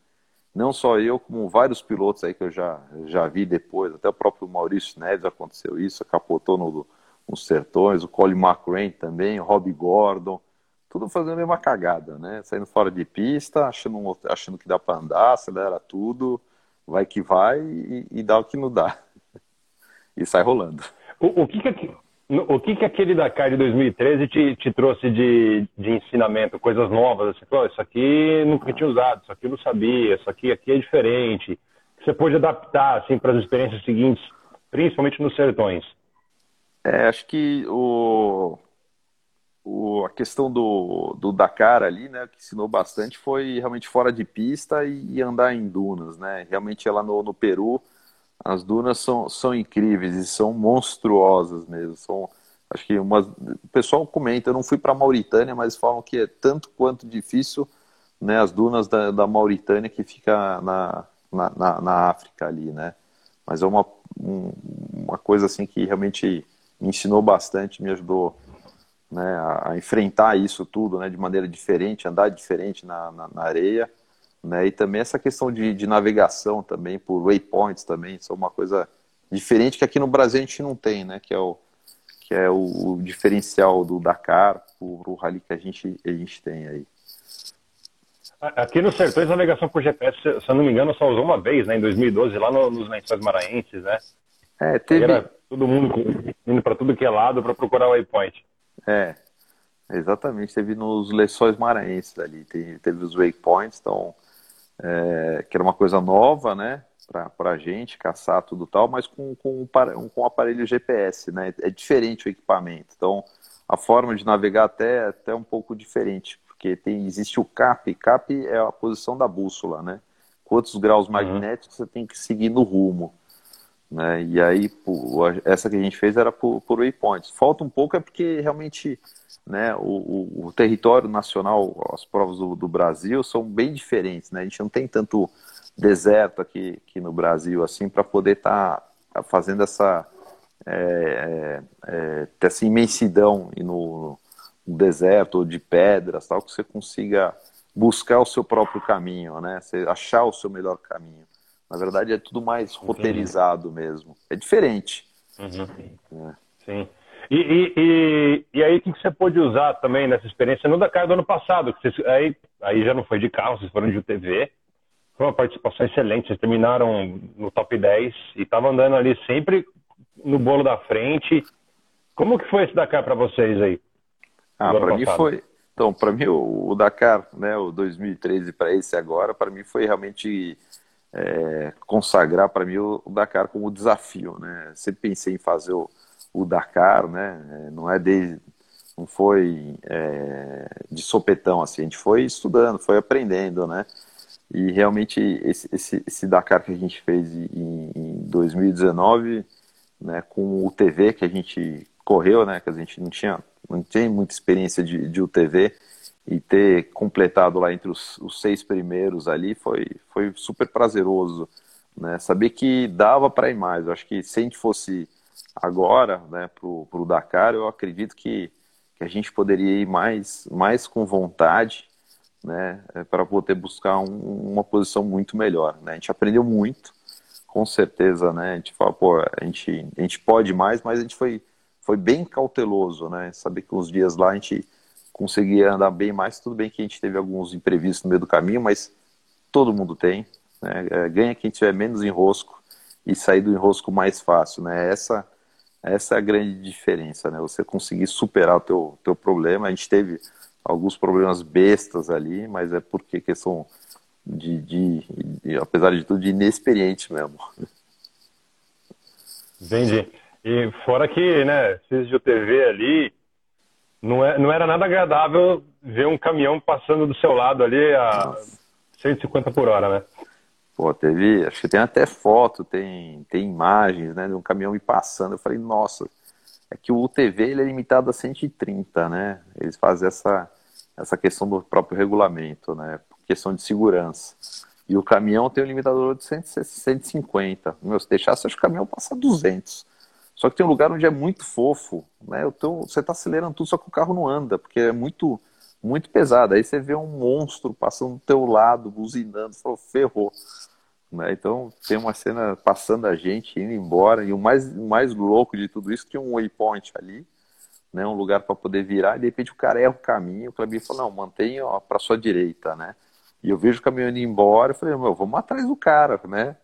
não só eu, como vários pilotos aí que eu já, já vi depois, até o próprio Maurício Neves aconteceu isso, capotou no, nos sertões, o Colin McRae também, o Rob Gordon, tudo fazendo a mesma cagada, né? Saindo fora de pista, achando, achando que dá para andar, acelera tudo, vai que vai e, e, dá o que não dá. E sai rolando. O, o que, que, o que, que aquele Dakar de 2013 te, te trouxe de, de ensinamento, coisas novas? Assim, isso aqui nunca tinha usado, isso aqui eu não sabia, isso aqui, aqui é diferente. Você pôde adaptar assim, para as experiências seguintes, principalmente nos sertões? É, acho que o, o, a questão do, do Dakar ali, né, que ensinou bastante foi realmente fora de pista e, andar em dunas, né? Realmente lá no, no Peru as dunas são, são incríveis e são monstruosas mesmo. São, acho que umas, o pessoal comenta, eu não fui para a Mauritânia, mas falam que é tanto quanto difícil né, as dunas da, da Mauritânia que fica na, na, na, na África ali, né? Mas é uma, um, uma coisa assim que realmente me ensinou bastante, me ajudou né, a, enfrentar isso tudo né, de maneira diferente, andar diferente na, na, na areia né? E também essa questão de, de navegação também por waypoints também, isso é uma coisa diferente que aqui no Brasil a gente não tem, né? Que é o, que é o, o diferencial do Dakar para o rally que a gente, a gente tem aí. Aqui no Sertões, a navegação por GPS, se eu não me engano, só usou uma vez, né? Em 2012, lá no, nos Lençóis Maranhenses, né? É, teve... Era todo mundo indo para tudo que é lado para procurar o waypoint. É, exatamente. Teve nos Lençóis Maranhenses ali, teve, teve os waypoints, então é, que era uma coisa nova, né, para a gente caçar tudo tal, mas com, com, com aparelho GPS, né, é diferente o equipamento, então a forma de navegar até, é até um pouco diferente, porque tem, existe o CAP, CAP é a posição da bússola, né, quantos graus uhum. magnéticos você tem que seguir no rumo, né, e aí essa que a gente fez era por, por waypoints, falta um pouco é porque realmente né, o, o, o, território nacional, as provas do, do, Brasil são bem diferentes, né? A gente não tem tanto deserto aqui, aqui no Brasil assim para poder estar tá fazendo essa, é, é, é essa imensidão no, no, deserto ou de pedras, tal, que você consiga buscar o seu próprio caminho, né? Você achar o seu melhor caminho. Na verdade, é tudo mais roteirizado mesmo. É diferente. Uhum. É. Sim. E, e, e, e, aí, o que você pôde usar também nessa experiência no Dakar do ano passado? Que vocês, aí, aí já não foi de carro, vocês foram de UTV. Foi uma participação excelente. Vocês terminaram no top 10 e estavam andando ali sempre no bolo da frente. Como que foi esse Dakar para vocês aí? Ah, para mim foi. Então, para mim o, o, Dakar, né, o 2013 para esse agora, para mim foi realmente é, consagrar para mim o, o, Dakar como desafio, né? Sempre pensei em fazer o, o Dakar, né? Não é desde, não foi é, de sopetão assim, a gente foi estudando, foi aprendendo, né? E realmente esse, esse, esse Dakar que a gente fez em, em 2019, né, com o TV que a gente correu, né, que a gente não tinha, não tem muita experiência de, de UTV e ter completado lá entre os, os seis primeiros ali foi, foi super prazeroso, né, saber que dava para ir mais. Eu acho que se a gente fosse agora, né, pro, pro Dakar, eu acredito que, que a gente poderia ir mais, mais com vontade, né, é, para poder buscar um, uma posição muito melhor. Né? A gente aprendeu muito, com certeza, né? A gente fala, pô, a gente, a gente pode mais, mas a gente foi, foi bem cauteloso, né? Saber que uns dias lá a gente conseguia andar bem mais. Tudo bem que a gente teve alguns imprevistos no meio do caminho, mas todo mundo tem. Né? É, ganha quem tiver menos enrosco e sair do enrosco mais fácil, né? Essa, essa é a grande diferença, né? Você conseguir superar o teu, teu problema. A gente teve alguns problemas bestas ali, mas é porque questão de, de, de apesar de tudo, de inexperiente mesmo. Entendi. E fora que, né, o TV ali, não, é, não era nada agradável ver um caminhão passando do seu lado ali a Nossa. 150 por hora, né? Pô, teve, acho que tem até foto, tem, tem imagens, né, de um caminhão me passando. Eu falei, nossa, é que o UTV ele é limitado a 130, né? Eles fazem essa, essa questão do próprio regulamento, né? Questão de segurança. E o caminhão tem um limitador de 150. Meu, se deixasse, acho que o caminhão passa 200. Só que tem um lugar onde é muito fofo, né? Então, você está acelerando tudo, só que o carro não anda, porque é muito muito pesado. Aí você vê um monstro passando do teu lado, buzinando, falou, ferrou. Né? Então tem uma cena passando a gente, indo embora, e o mais, mais louco de tudo isso, tinha um waypoint ali, né, um lugar para poder virar, e de repente o cara erra o caminho, o Clebinho falou, não, mantenha para sua direita, né? E eu vejo o caminhão indo embora, eu falei, meu, vamos atrás do cara, né?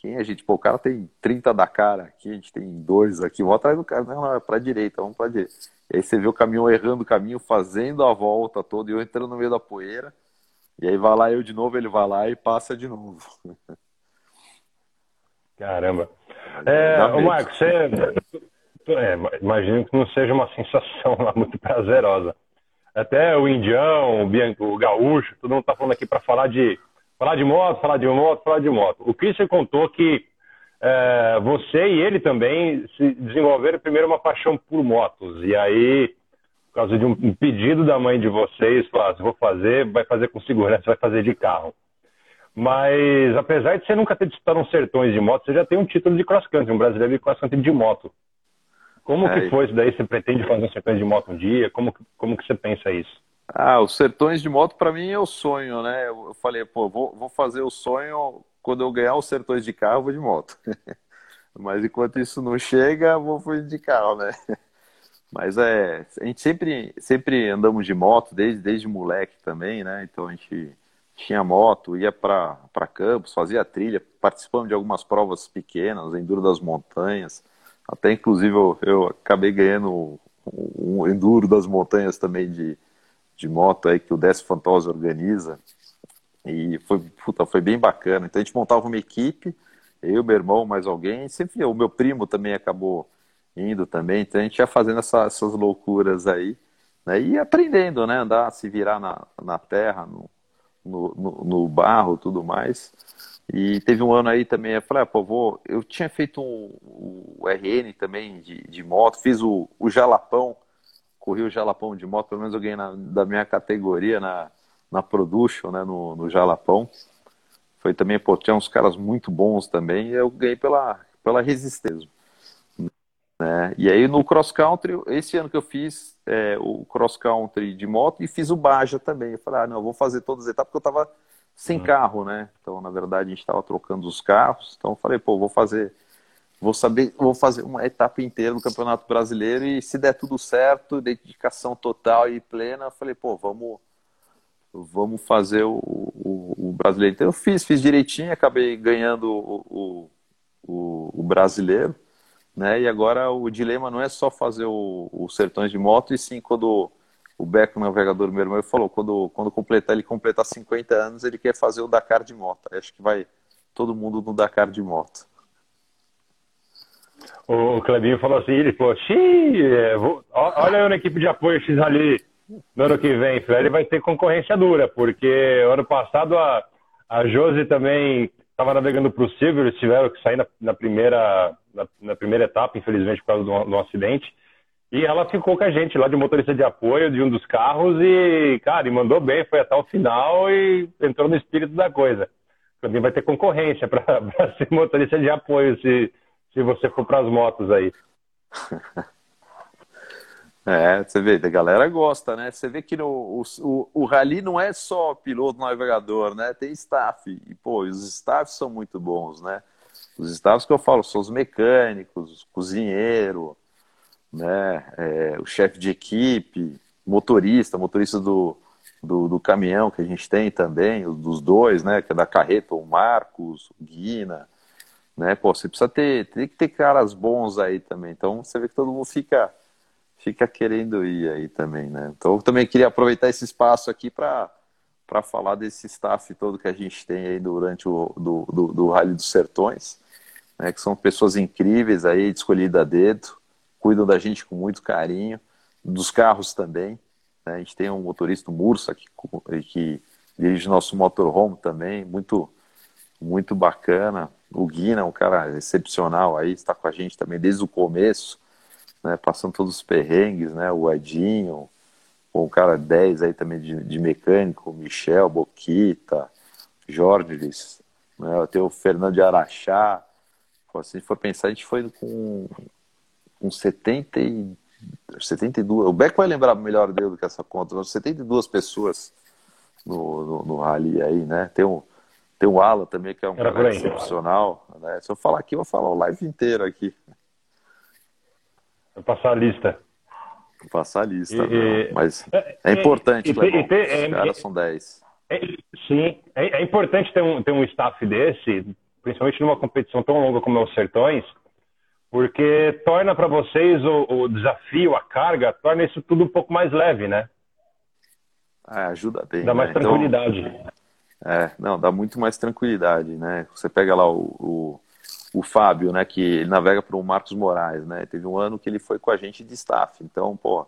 Quem é a gente? Pô, o cara tem 30 da cara aqui, a gente tem dois aqui, vamos atrás do cara, não, é pra direita, vamos pra direita. E aí você vê o caminhão errando o caminho, fazendo a volta toda, e eu entrando no meio da poeira, e aí vai lá eu de novo, ele vai lá e passa de novo. Caramba. É, ô Marcos, você é, imagino que não seja uma sensação lá muito prazerosa. Até o indião, o, Bianco, o gaúcho, todo mundo está falando aqui para falar de falar de moto, falar de moto, falar de moto. O Christian contou que é, você e ele também se desenvolveram primeiro uma paixão por motos. E aí, por causa de um pedido da mãe de vocês, falaram, assim, vou fazer, vai fazer com segurança, vai fazer de carro. Mas apesar de você nunca ter disputado uns sertões de moto, você já tem um título de cross country, um brasileiro de cross country de moto. Como é, que foi isso daí? Você pretende fazer um sertões de moto um dia? Como, como que você pensa isso? Ah, os sertões de moto para mim é o sonho, né? Eu falei, pô, vou, vou fazer o sonho quando eu ganhar os sertões de carro, vou de moto. Mas enquanto isso não chega, vou de carro, né? Mas é, a gente sempre, sempre andamos de moto, desde, desde moleque também, né? Então a gente tinha moto, ia para campos, fazia trilha, participamos de algumas provas pequenas, Enduro das Montanhas. Até inclusive eu, eu acabei ganhando um enduro das montanhas também de, de moto aí que o Décio Fantosa organiza. E foi, puta, foi bem bacana. Então a gente montava uma equipe, eu, meu irmão, mais alguém, sempre o meu primo também acabou indo também. Então a gente ia fazendo essa, essas loucuras aí, né? E aprendendo, né? Andar, se virar na, na terra, no, no, no, barro tudo mais. E teve um ano aí também, eu falei, ah, pô, vou... eu tinha feito um, o RN também de, de moto, fiz o, o Jalapão, corri o Jalapão de moto, pelo menos eu ganhei na, da minha categoria na, na Production, né, no, no Jalapão. Foi também, pô, tinha uns caras muito bons também, e eu ganhei pela, pela resistência. Né? E aí no cross country, esse ano que eu fiz é, o cross country de moto e fiz o Baja também. Eu falei, ah, não, vou fazer todas as etapas porque eu estava sem uhum. carro, né? Então, na verdade, a gente estava trocando os carros. Então, eu falei, pô, vou fazer, vou saber, vou fazer uma etapa inteira no Campeonato Brasileiro e se der tudo certo, dedicação total e plena, eu falei, pô, vamos, vamos fazer o, o, o brasileiro. Então, eu fiz, fiz direitinho, acabei ganhando o, o, o brasileiro. Né? E agora o dilema não é só fazer o, Sertões de Moto, e sim quando o Beco, navegador meu irmão, falou, quando, quando completar, ele completar 50 anos, ele quer fazer o Dakar de moto. Acho que vai todo mundo no Dakar de moto. O Clebinho falou assim, ele falou, xiii, é, olha eu na equipe de apoio X ali no ano que vem, ele vai ter concorrência dura, porque ano passado a, a Josi também estava navegando para o Silvio, eles tiveram que sair na, na primeira, na, na, primeira etapa, infelizmente, por causa do, do acidente. E ela ficou com a gente lá de motorista de apoio de um dos carros e, cara, e mandou bem, foi até o final e entrou no espírito da coisa. Também vai ter concorrência para ser motorista de apoio se, se você for para as motos aí. É, você vê, a galera gosta, né? Você vê que no, o, o, o rally não é só piloto navegador, né? Tem staff. E, pô, os staffs são muito bons, né? Os staffs que eu falo são os mecânicos, cozinheiro, né? É, o chefe de equipe, motorista, motorista do, do, do, caminhão que a gente tem também, dos dois, né? Que é da carreta, o Marcos, o Guina, né? Pô, você precisa ter, tem que ter caras bons aí também. Então você vê que todo mundo fica fica querendo ir aí também, né? Então eu também queria aproveitar esse espaço aqui para para falar desse staff todo que a gente tem aí durante o do, do, do Rally dos Sertões, né? Que são pessoas incríveis aí, escolhidas a dedo, cuidam da gente com muito carinho, dos carros também. Né? A gente tem um motorista, Mursa, que, que dirige nosso motorhome também, muito muito bacana. O Guina, um cara excepcional aí, está com a gente também desde o começo né, passando todos os perrengues, né, o Edinho, o cara 10 aí também de, de mecânico, Michel, Boquita, Jorge, né, tem o Fernando de Araxá, se a gente for pensar, a gente foi com, com 70 e, 72, o Beck vai lembrar melhor dele do que essa conta, 72 pessoas no, no, no rally aí, né, tem o tem o Alan também, que é um Era cara excepcional. Né? Se eu falar aqui, eu vou falar o live inteiro aqui. Vou passar a lista. Vou passar a lista, e, mas é, é importante, e, e, ter, Os é, caras são 10. É, sim, é, é, importante ter um, ter um staff desse, principalmente numa competição tão longa como é o Sertões, porque torna para vocês o, o, desafio, a carga, torna isso tudo um pouco mais leve, né? É, ajuda bem. Dá mais né? tranquilidade. Então, é, não, dá muito mais tranquilidade, né? Você pega lá o, o o Fábio, né, que ele navega para o Marcos Moraes, né? Teve um ano que ele foi com a gente de staff. Então, pô,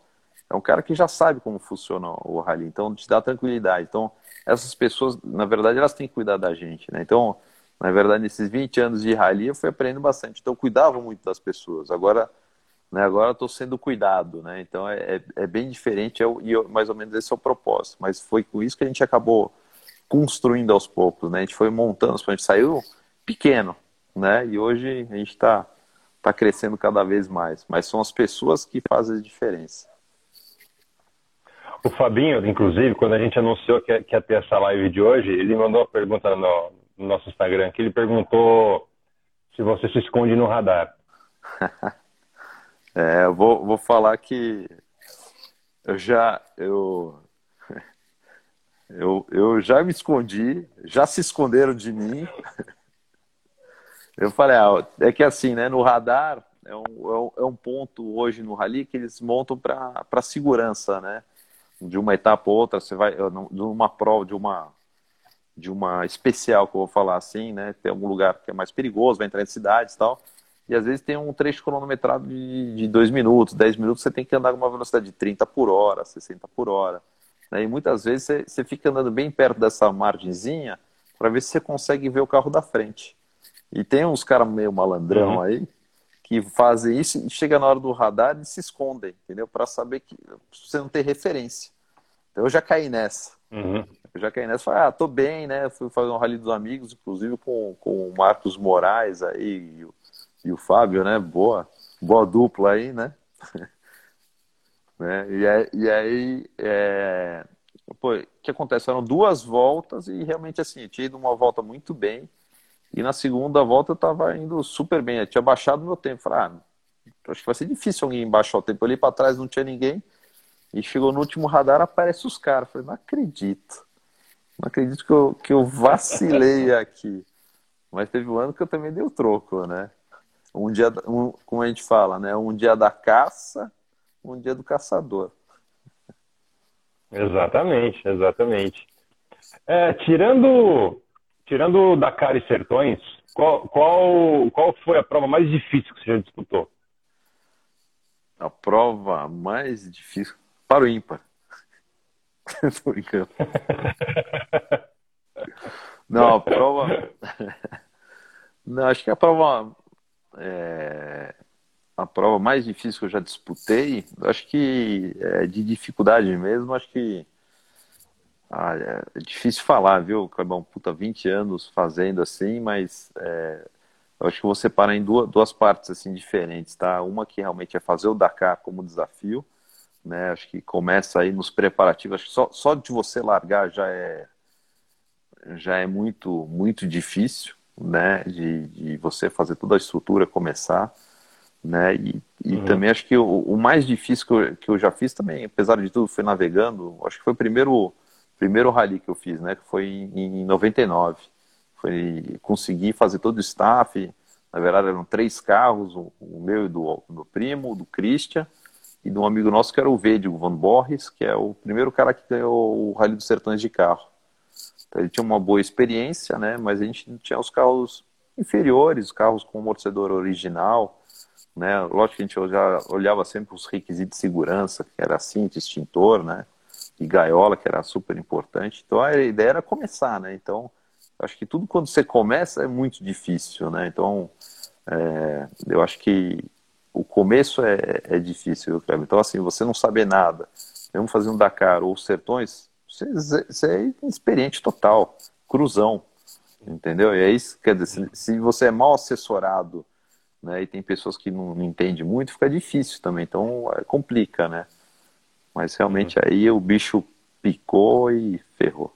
é um cara que já sabe como funciona o rally, então te dá tranquilidade. Então, essas pessoas, na verdade, elas têm que cuidar da gente, né? Então, na verdade, nesses 20 anos de rally, eu fui aprendendo bastante. Então, eu cuidava muito das pessoas. Agora, né, agora estou sendo cuidado, né? Então, é, é, é bem diferente é e mais ou menos esse é o propósito. Mas foi com isso que a gente acabou construindo aos poucos, né? A gente foi montando, a gente saiu pequeno, né? E hoje a gente está tá crescendo cada vez mais. Mas são as pessoas que fazem a diferença. O Fabinho, inclusive, quando a gente anunciou que, ia ter essa live de hoje, ele mandou uma pergunta no, no nosso Instagram, que ele perguntou se você se esconde no radar. é, eu vou, vou falar que eu já eu, eu, eu já me escondi, já se esconderam de mim. Eu falei, ah, é que assim, né, no radar é um, é um é ponto hoje no rally que eles montam para segurança, né? De uma etapa ou outra, você vai, de uma prova, de uma, de uma especial, que eu vou falar assim, né? Tem algum lugar que é mais perigoso, vai entrar em cidades e tal. E às vezes tem um trecho cronometrado de, de 2 minutos, 10 minutos, você tem que andar com uma velocidade de 30 por hora, 60 por hora. Né? E muitas vezes você, você fica andando bem perto dessa margenzinha para ver se você consegue ver o carro da frente. E tem uns caras meio malandrão uhum. aí que fazem isso e chega na hora do radar e se escondem, entendeu? Para saber que você não tem referência. Então eu já caí nessa. Uhum. Eu já caí nessa, falei, ah, tô bem, né? Fui fazer um rally dos amigos, inclusive com, com o Marcos Moraes aí, e o, e o Fábio, né? Boa, boa dupla aí, né? né? E, aí, e aí é... Pô, o que acontece? Eram duas voltas e realmente assim, eu tinha ido uma volta muito bem. E na segunda volta eu tava indo super bem. Eu tinha baixado meu tempo. Falei, ah, acho que vai ser difícil alguém baixar o tempo. Eu olhei para trás, não tinha ninguém. E chegou no último radar, aparece os caras. Falei, não acredito. Não acredito que eu, que eu vacilei aqui. Mas teve um ano que eu também dei o troco, né? Um dia, um, como a gente fala, né? Um dia da caça, um dia do caçador. Exatamente, exatamente. É, tirando, tirando Dakar e Sertões, qual, qual, qual foi a prova mais difícil que você já disputou? A prova mais difícil para o ímpar. Tô brincando. Não, a prova. Não, acho que a prova. É... A prova mais difícil que eu já disputei, acho que é de dificuldade mesmo, acho que. Ah, é difícil falar, viu, Clebão? Puta, 20 anos fazendo assim, mas é... eu acho que vou separar em duas, duas partes assim diferentes, tá? Uma que realmente é fazer o Dakar como desafio, né? Acho que começa aí nos preparativos. Acho que só, só de você largar já é já é muito muito difícil, né? De, de você fazer toda a estrutura começar, né? E, e uhum. também acho que o, o, mais difícil que eu, que eu já fiz também, apesar de tudo, foi navegando. Acho que foi o primeiro primeiro rally que eu fiz, né? Que foi em, em 99. Foi conseguir fazer todo o staff. Na verdade eram três carros, o, o meu e do, do primo, do Christian e de um amigo nosso que era o Vedio Van Borges, que é o primeiro cara que ganhou o Rally dos Sertões de carro. Então ele tinha uma boa experiência, né? Mas a gente tinha os carros inferiores, os carros com amortecedor original, né? Lógico que a gente já olhava sempre os requisitos de segurança, que era cinto, extintor, né? E gaiola, que era super importante. Então a ideia era começar, né? Então acho que tudo quando você começa é muito difícil, né? Então é, eu acho que o começo é, é difícil, Cleber. Então, assim, você não saber nada, mesmo fazer um Dakar ou Sertões, você, você é inexperiente total, cruzão, entendeu? E aí, quer dizer, se, se você é mal assessorado, né, e tem pessoas que não, não entendem muito, fica difícil também, então é, complica, né? Mas realmente uhum. aí o bicho picou e ferrou.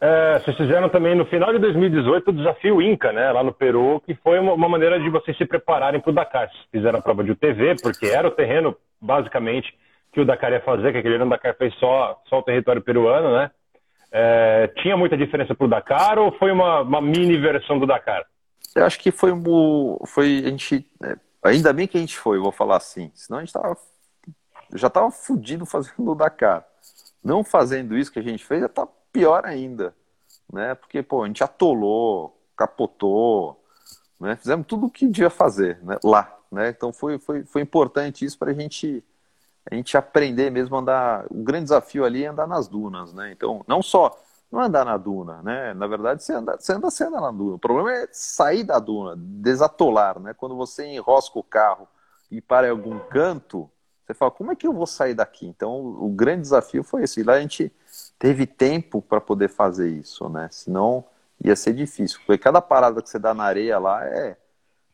É, vocês fizeram também no final de 2018 o desafio Inca, né, lá no Peru, que foi uma, uma maneira de vocês se prepararem para o Dakar. Vocês fizeram a prova de UTV, porque era o terreno, basicamente, que o Dakar ia fazer, que aquele ano o Dakar fez só, só o território peruano, né? É, tinha muita diferença para o Dakar ou foi uma, uma, mini versão do Dakar? Eu acho que foi, foi a gente, é, ainda bem que a gente foi, vou falar assim, senão a gente tava, já tava fudido fazendo o Dakar. Não fazendo isso que a gente fez, já tá pior ainda, né? Porque, pô, a gente atolou, capotou, né? Fizemos tudo o que devia fazer né? lá, né? Então foi, foi, foi importante isso para a gente a gente aprender mesmo a andar. O grande desafio ali é andar nas dunas, né? Então, não só não andar na duna, né? Na verdade, você anda, você anda, você anda na duna. O problema é sair da duna, desatolar, né? Quando você enrosca o carro e para em algum canto, você fala, como é que eu vou sair daqui? Então, o grande desafio foi esse. E lá a gente teve tempo para poder fazer isso, né? Senão ia ser difícil. Porque cada parada que você dá na areia lá é.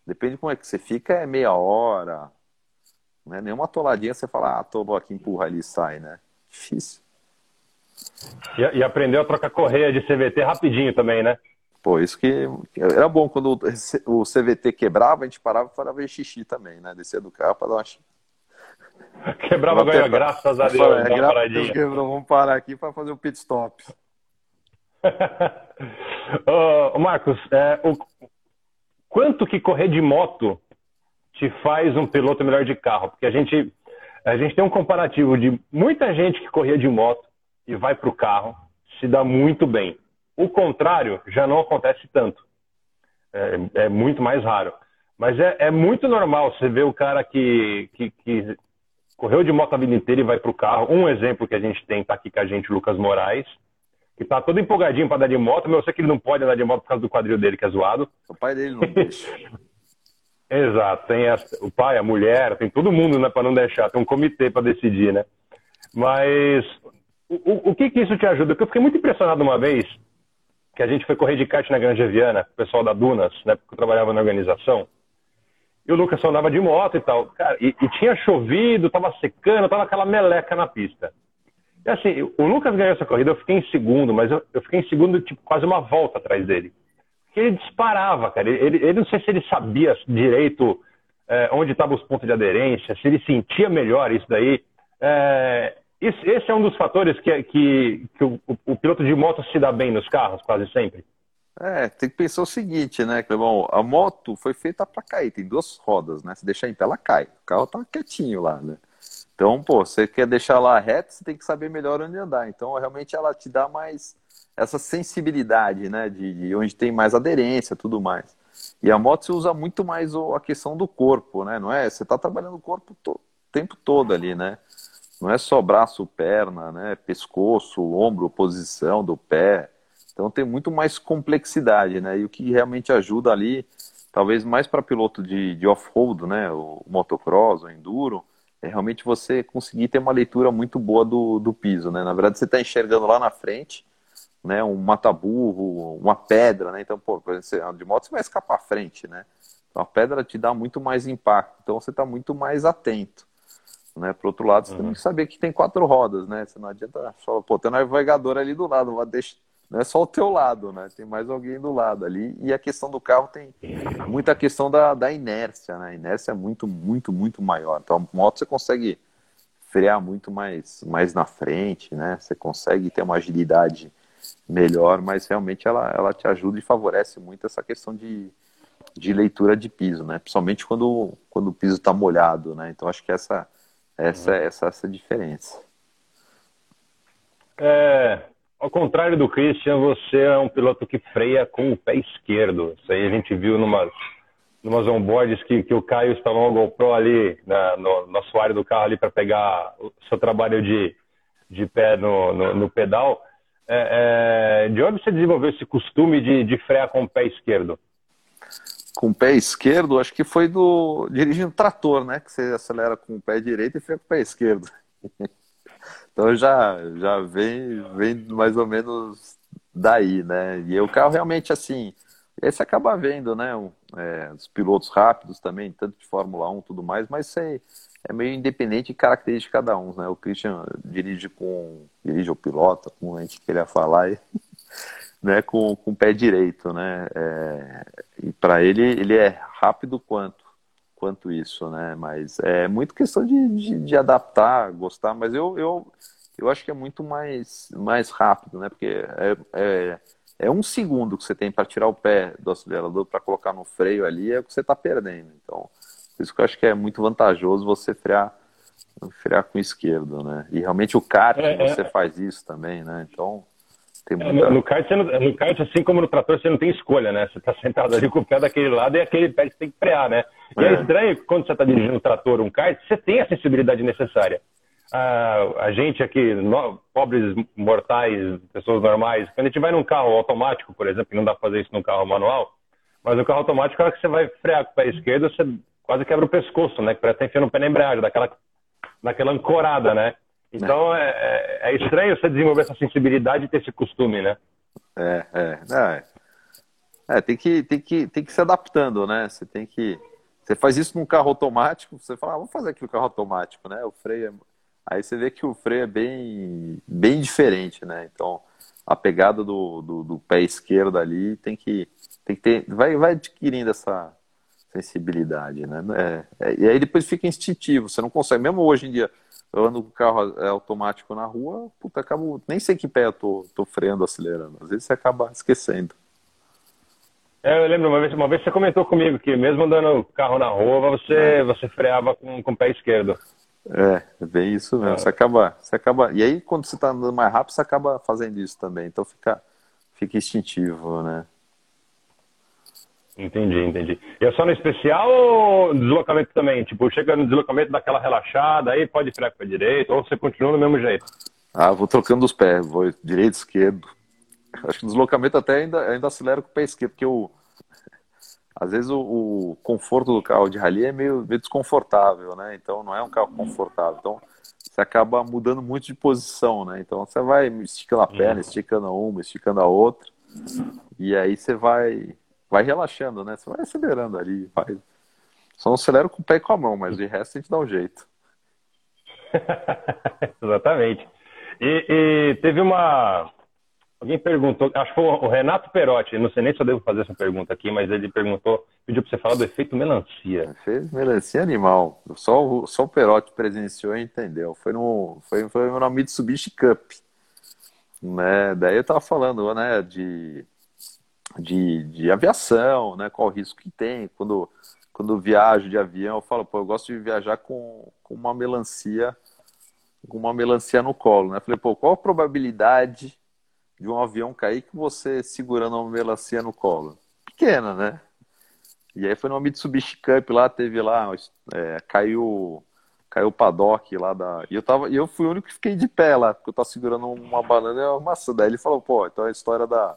Depende de como é que você fica, é meia hora. Não é nenhuma atoladinha você fala, ah, atolou aqui, empurra ali e sai, né? Difícil. E, e aprendeu a trocar correia de CVT rapidinho também, né? Pô, isso que era bom quando o CVT quebrava, a gente parava para ver xixi também, né? Descer do carro para dar uma Quebrava agora, graças a Deus. É, graças a Deus quebrou. Vamos parar aqui para fazer o pit stop. Ô, Marcos, é, o, quanto que correr de moto te faz um piloto melhor de carro? Porque a gente, a gente tem um comparativo de muita gente que corria de moto e vai para o carro, se dá muito bem. O contrário já não acontece tanto. É, é muito mais raro. Mas é, é, muito normal você ver o cara que, que, que correu de moto a vida inteira e vai para o carro. Um exemplo que a gente tem está aqui com a gente, o Lucas Moraes, que está todo empolgadinho para andar de moto, mas eu sei que ele não pode andar de moto por causa do quadril dele, que é zoado. O pai dele não deixa. Exato, tem essa, o pai, a mulher, tem todo mundo né, para não deixar, tem um comitê para decidir, né? Mas o, que que isso te ajuda? Porque eu fiquei muito impressionado uma vez que a gente foi correr de kart na Granja Viana, o pessoal da Dunas, né, porque eu trabalhava na organização. E o Lucas só andava de moto e tal. Cara, e, e tinha chovido, tava secando, tava aquela meleca na pista. E assim, o Lucas ganhou essa corrida, eu fiquei em segundo, mas eu, eu fiquei em segundo, tipo, quase uma volta atrás dele. Porque ele disparava, cara. Ele, ele não sei se ele sabia direito é, onde estavam os pontos de aderência, se ele sentia melhor isso daí. É, esse, esse, é um dos fatores que, que, que o, o, piloto de moto se dá bem nos carros, quase sempre. É, tem que pensar o seguinte, né, Clebão? A moto foi feita para cair, tem duas rodas, né? Se deixar em pé, ela cai. O carro tá quietinho lá, né? Então, pô, você quer deixar lá reto, você tem que saber melhor onde andar. Então, realmente, ela te dá mais essa sensibilidade, né? De, de onde tem mais aderência tudo mais. E a moto você usa muito mais a questão do corpo, né? Não é? Você está trabalhando o corpo o tempo todo ali, né? Não é só braço, perna, né? Pescoço, ombro, posição do pé. Então tem muito mais complexidade, né? E o que realmente ajuda ali, talvez mais para piloto de, de off-road, né? O motocross, o enduro, é realmente você conseguir ter uma leitura muito boa do, do piso, né? Na verdade, você está enxergando lá na frente né, um mata-burro, uma pedra, né? Então, pô, por exemplo, de moto você vai escapar à frente, né? Então, a pedra te dá muito mais impacto, então você está muito mais atento. Né? Por outro lado, você uhum. tem que saber que tem quatro rodas, né? Você não adianta só, pô, tem um navegador ali do lado, não, deixa, não é só o teu lado, né? Tem mais alguém do lado ali. E a questão do carro tem muita questão da, da inércia, né? A inércia é muito, muito, muito maior. Então, a moto você consegue frear muito mais, mais na frente, né? Você consegue ter uma agilidade melhor, mas realmente ela, ela te ajuda e favorece muito essa questão de, de leitura de piso, né? Principalmente quando, quando o piso está molhado, né? Então acho que essa essa uhum. essa essa diferença. É, ao contrário do Christian, você é um piloto que freia com o pé esquerdo. Isso aí a gente viu numas numas onboards que, que o Caio instalou uma GoPro ali na, no, no assoalho do carro ali para pegar o seu trabalho de, de pé no, no, no pedal. É, é, de onde você desenvolveu esse costume de, de frear com o pé esquerdo? Com o pé esquerdo, acho que foi do dirigindo trator, né? Que você acelera com o pé direito e freia com o pé esquerdo. então já já vem vem mais ou menos daí, né? E o carro realmente assim, aí você acaba vendo, né? É, os pilotos rápidos também, tanto de Fórmula 1 tudo mais, mas você é meio independente de característica de cada um, né? O Christian dirige com dirige o pilota, como a gente queria falar, e, né? Com, com o pé direito, né? É, e para ele ele é rápido quanto quanto isso, né? Mas é muito questão de, de, de, adaptar, gostar. Mas eu, eu eu acho que é muito mais mais rápido, né? Porque é, é, é um segundo que você tem para tirar o pé do acelerador para colocar no freio ali é o que você está perdendo. Então por isso que eu acho que é muito vantajoso você frear, frear com o esquerdo, né? E realmente o kart é, você é. faz isso também, né? Então tem é, muita... no, kart, não, no kart, assim como no trator, você não tem escolha, né? Você está sentado ali com o pé daquele lado e aquele pé que você tem que frear, né? E é, é estranho quando você está dirigindo um trator um kart, você tem a sensibilidade necessária. a gente aqui, no, pobres mortais, pessoas normais, quando a gente vai num carro automático, por exemplo, que não dá para fazer isso num carro manual, mas no carro automático, a hora que você vai frear com o pé esquerdo, você quase quebra o pescoço, né? Que parece que tá enfiando o pé na embreagem, daquela, daquela ancorada, né? Então é. É, é, estranho você desenvolver essa sensibilidade e ter esse costume, né? É, é. é. é tem, que, tem, que, tem que se adaptando, né? Você tem que. Você faz isso num carro automático, você fala, ah, vamos fazer aqui no carro automático, né? O freio é... Aí você vê que o freio é bem, bem diferente, né? Então, a pegada do, do, do pé esquerdo ali tem que, tem que ter. Vai, vai adquirindo essa, sensibilidade, né? É, é, e aí depois fica instintivo, você não consegue, mesmo hoje em dia, eu ando com o carro é, automático na rua, puta, acabo, nem sei que pé eu tô, tô freando, acelerando, às vezes você acaba esquecendo. É, eu lembro uma vez, uma vez você comentou comigo que mesmo andando carro na rua, você, é. você freava com, com o pé esquerdo. É, é bem isso mesmo. É. Você acaba, você acaba. E aí, quando você está andando mais rápido, você acaba fazendo isso também. Então fica, fica instintivo, né? Entendi, entendi. E é só no especial ou deslocamento também? Tipo, chega no deslocamento daquela relaxada, aí pode o pé direito, ou você continua do mesmo jeito? Ah, vou trocando os pés, vou direito, esquerdo. Acho que no deslocamento até ainda, ainda acelero com o pé esquerdo, porque o, às vezes o, o, conforto do carro de rally é meio, meio desconfortável, né? Então não é um carro confortável. Então você acaba mudando muito de posição, né? Então você vai esticando a perna, uhum. esticando uma, esticando a outra. E aí você vai, vai relaxando, né? Você vai acelerando ali, vai. Só não acelera com o pé e com a mão, mas de resto a gente dá um jeito. Exatamente. E, e, teve uma. Alguém perguntou, acho que foi o Renato Perotti, não sei nem se eu devo fazer essa pergunta aqui, mas ele perguntou, pediu para você falar do efeito melancia. Efeito melancia animal. Só, o, só o Perotti presenciou e entendeu. Foi no, foi, foi no Mitsubishi Cup. Né? Daí eu tava falando né, de, de, de aviação, né? Qual o risco que tem. Quando, quando viajo de avião, eu falo, pô, eu gosto de viajar com, com uma melancia com uma melancia no colo, né? Falei, pô, qual a probabilidade de um avião cair que você segurando uma melancia no colo? Pequena, né? E aí foi numa Mitsubishi Cup lá, teve lá, é, caiu caiu o paddock lá da. E eu, tava, e eu fui o único que fiquei de pé lá, porque eu tava segurando uma banana e uma maçã. Daí ele falou, pô, então a história da,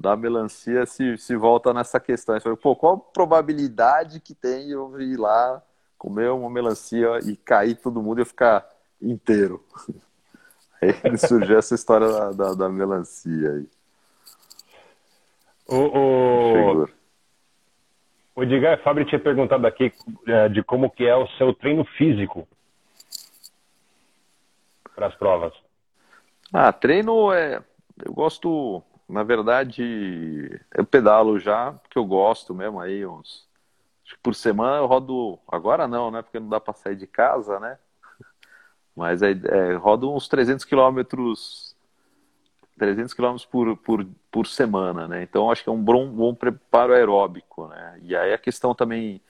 da melancia se, se volta nessa questão. Eu falei, pô, qual a probabilidade que tem eu ir lá comer uma melancia e cair todo mundo e eu ficar inteiro. Aí surgiu essa história da, da, da melancia aí. O, o, o Edgar Fabri tinha perguntado aqui é, de como que é o seu treino físico para as provas. Ah, treino é. Eu gosto, na verdade, eu pedalo já, porque eu gosto mesmo aí, uns. Por semana eu rodo. Agora não, né? Porque não dá para sair de casa, né? Mas é, é, roda uns 300 quilômetros 300 quilômetros por, por, por semana, né? Então acho que é um bom, bom preparo aeróbico, né? E aí a questão também,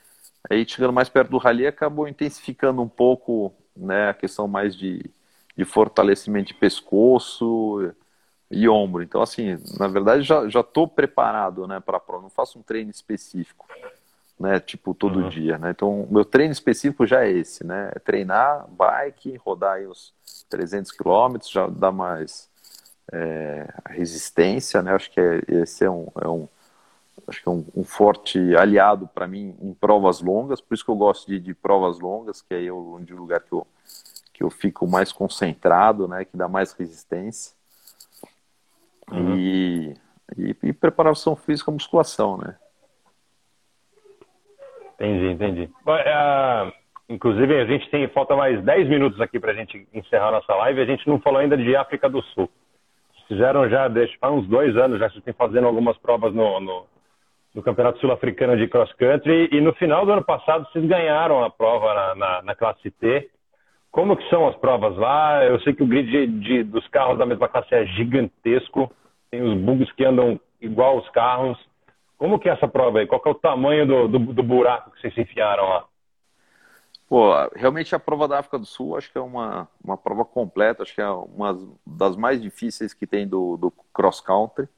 aí chegando mais perto do rally, acabou intensificando um pouco, né? A questão mais de, de fortalecimento de pescoço e ombro. Então assim, na verdade já já estou preparado, né? Para a prova. Não faço um treino específico né? Tipo, todo uhum. dia, né? Então, meu treino específico já é esse, né? É treinar bike, rodar aí uns 300 quilômetros, já dá mais é, resistência, né? Acho que é, esse é um, é um acho que é um, um forte aliado para mim em provas longas, por isso que eu gosto de, de provas longas, que aí é o lugar que eu, que eu fico mais concentrado, né? Que dá mais resistência. Uhum. E, e, e preparação física, musculação, né? Entendi, entendi. Uh, inclusive, a gente tem, falta mais 10 minutos aqui para a gente encerrar nossa live. A gente não falou ainda de África do Sul. Fizeram já, deixa, há uns dois anos já, vocês têm fazendo algumas provas no, no, no Campeonato Sul-Africano de Cross Country. E no final do ano passado, vocês ganharam a prova na, na, na classe T. Como que são as provas lá? Eu sei que o grid de, de, dos carros da mesma classe é gigantesco. Tem os bugs que andam igual os carros. Como que é essa prova aí? Qual que é o tamanho do, do, do buraco que vocês enfiaram lá? Pô, realmente a prova da África do Sul acho que é uma, uma prova completa, acho que é uma das mais difíceis que tem do, do cross country.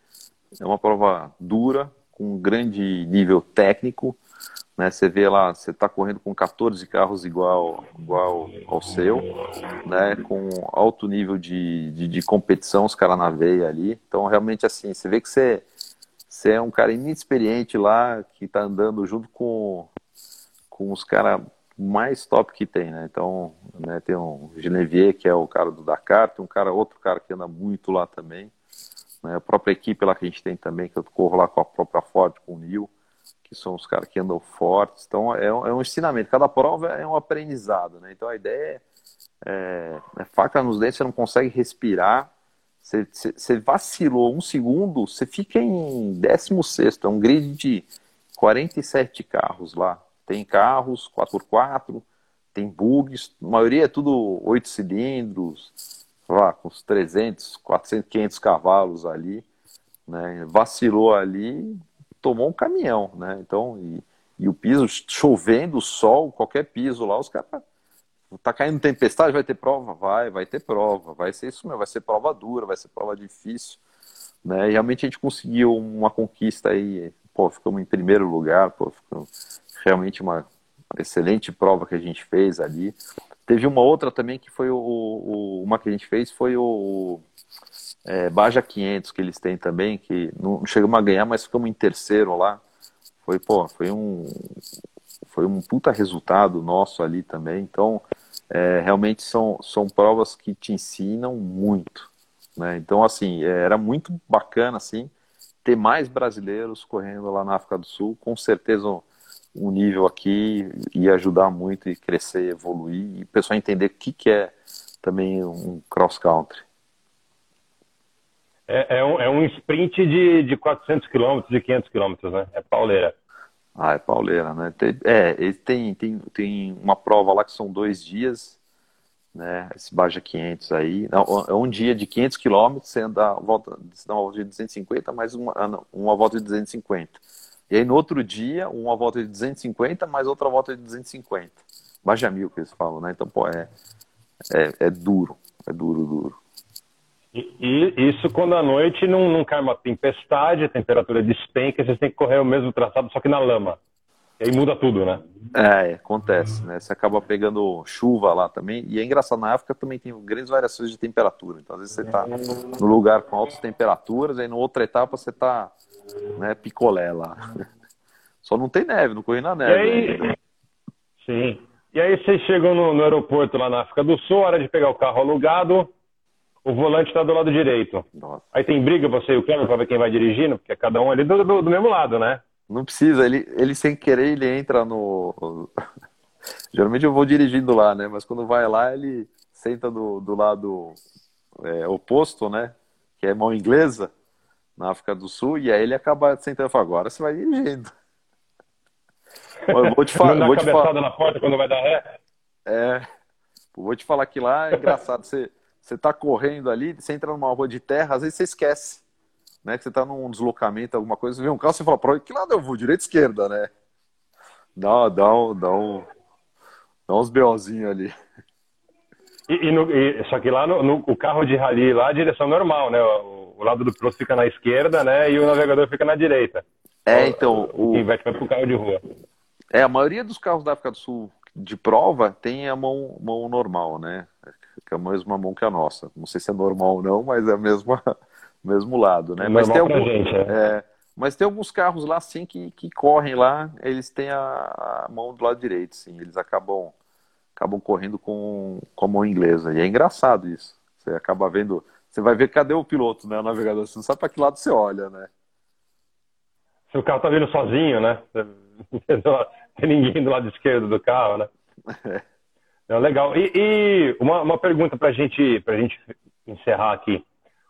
É uma prova dura, com um grande nível técnico. Né? Você vê lá, você está correndo com 14 carros igual, igual ao seu, né? com alto nível de, de, de competição, os caras na veia ali. Então, realmente, assim, você vê que você você é um cara inexperiente lá que está andando junto com, com os caras mais top que tem, né? Então, né, tem um Genevier, que é o cara do Dakar, tem um cara, outro cara que anda muito lá também. Né? A própria equipe lá que a gente tem também, que eu corro lá com a própria Ford, com o Neil, que são os caras que andam fortes. Então, é um, é um ensinamento. Cada prova é um aprendizado, né? Então, a ideia é, é, é faca nos dentes, você não consegue respirar, você, você, vacilou um segundo, você fica em 16. É um grid de 47 carros lá. Tem carros 4x4, tem bugs, a maioria é tudo 8 cilindros, lá, com uns 300, 400, 500 cavalos ali. Né? Vacilou ali, tomou um caminhão. Né? Então, e, e o piso chovendo, sol, qualquer piso lá, os caras tá caindo tempestade, vai ter prova? Vai, vai ter prova, vai ser isso mesmo, vai ser prova dura, vai ser prova difícil, né? E realmente a gente conseguiu uma conquista aí, pô, ficamos em primeiro lugar, pô, ficamos realmente uma excelente prova que a gente fez ali. Teve uma outra também que foi o, o uma que a gente fez foi o é, Baja 500 que eles têm também, que não chegamos a ganhar, mas ficamos em terceiro lá. Foi, pô, foi um foi um puta resultado nosso ali também. Então, é, realmente são, são provas que te ensinam muito. Né? Então, assim, é, era muito bacana, assim, ter mais brasileiros correndo lá na África do Sul, com certeza um, um nível aqui ia ajudar muito e crescer, evoluir, e o pessoal entender o que, que é também um cross country. É, é, um, é um sprint de, de 400 km, de 500 km, né? É pauleira. Ah, é pauleira, né? Tem, é, tem, tem, tem uma prova lá que são dois dias, né? Esse Baja 500 aí. Não, é um dia de 500 km, você dá uma volta de 250, mais uma, uma volta de 250. E aí no outro dia, uma volta de 250, mais outra volta de 250. Baja mil que eles falam, né? Então, pô, é, é, é duro, é duro, duro. E, isso quando à noite não, não cai uma tempestade, a temperatura despenca, vocês têm que correr o mesmo traçado, só que na lama. E aí muda tudo, né? É, acontece, né? Você acaba pegando chuva lá também. E é engraçado, na África também tem grandes variações de temperatura. Então, às vezes você está no lugar com altas temperaturas, aí na outra etapa você está né, picolé lá. Só não tem neve, não corri na neve. Aí... Sim. E aí vocês chegam no, no, aeroporto lá na África do Sul, hora de pegar o carro alugado, o volante está do lado direito. Nossa. Aí tem briga você e o câmbio para ver quem vai dirigindo, porque é cada um ali do, do, do mesmo lado, né? Não precisa, ele, ele sem querer, ele entra no. Geralmente eu vou dirigindo lá, né? Mas quando vai lá, ele senta do, do lado é, oposto, né? Que é mão inglesa, na África do Sul, e aí ele acaba sentando e fala, agora você vai dirigindo. Eu vou te falar. vou te falar... na porta quando vai dar ré? É. Vou te falar que lá é engraçado. Você, você tá correndo ali, você entra numa rua de terra, às vezes você esquece né? Que você está num deslocamento, alguma coisa, você vê um carro, você fala, para que lado eu vou? Direita esquerda, né? Dá, dá, um, dá, um, dá uns BOzinhos ali. E, e, no, e, só que lá no, no, o carro de rally lá, a direção normal, né? O, o, lado do piloto fica na esquerda, né? E o navegador fica na direita. É, então. O vai vai pro carro de rua. É, a maioria dos carros da África do Sul de prova tem a mão, mão normal, né? Que é a mesma mão que a nossa. Não sei se é normal ou não, mas é mesma, mesmo lado, né? Mas tem, algum, gente, é. É, mas tem alguns carros lá, sim, que, que correm lá, eles têm a, a, mão do lado direito, sim. Eles acabam, acabam correndo com, com a mão inglesa. E é engraçado isso. Você acaba vendo... Você vai ver cadê o piloto, né? O navegador. Você não sabe para que lado você olha, né? Se o carro tá vindo sozinho, né? Não tem ninguém do lado esquerdo do carro, né? É. legal. E, e, uma, uma pergunta para gente, a gente encerrar aqui.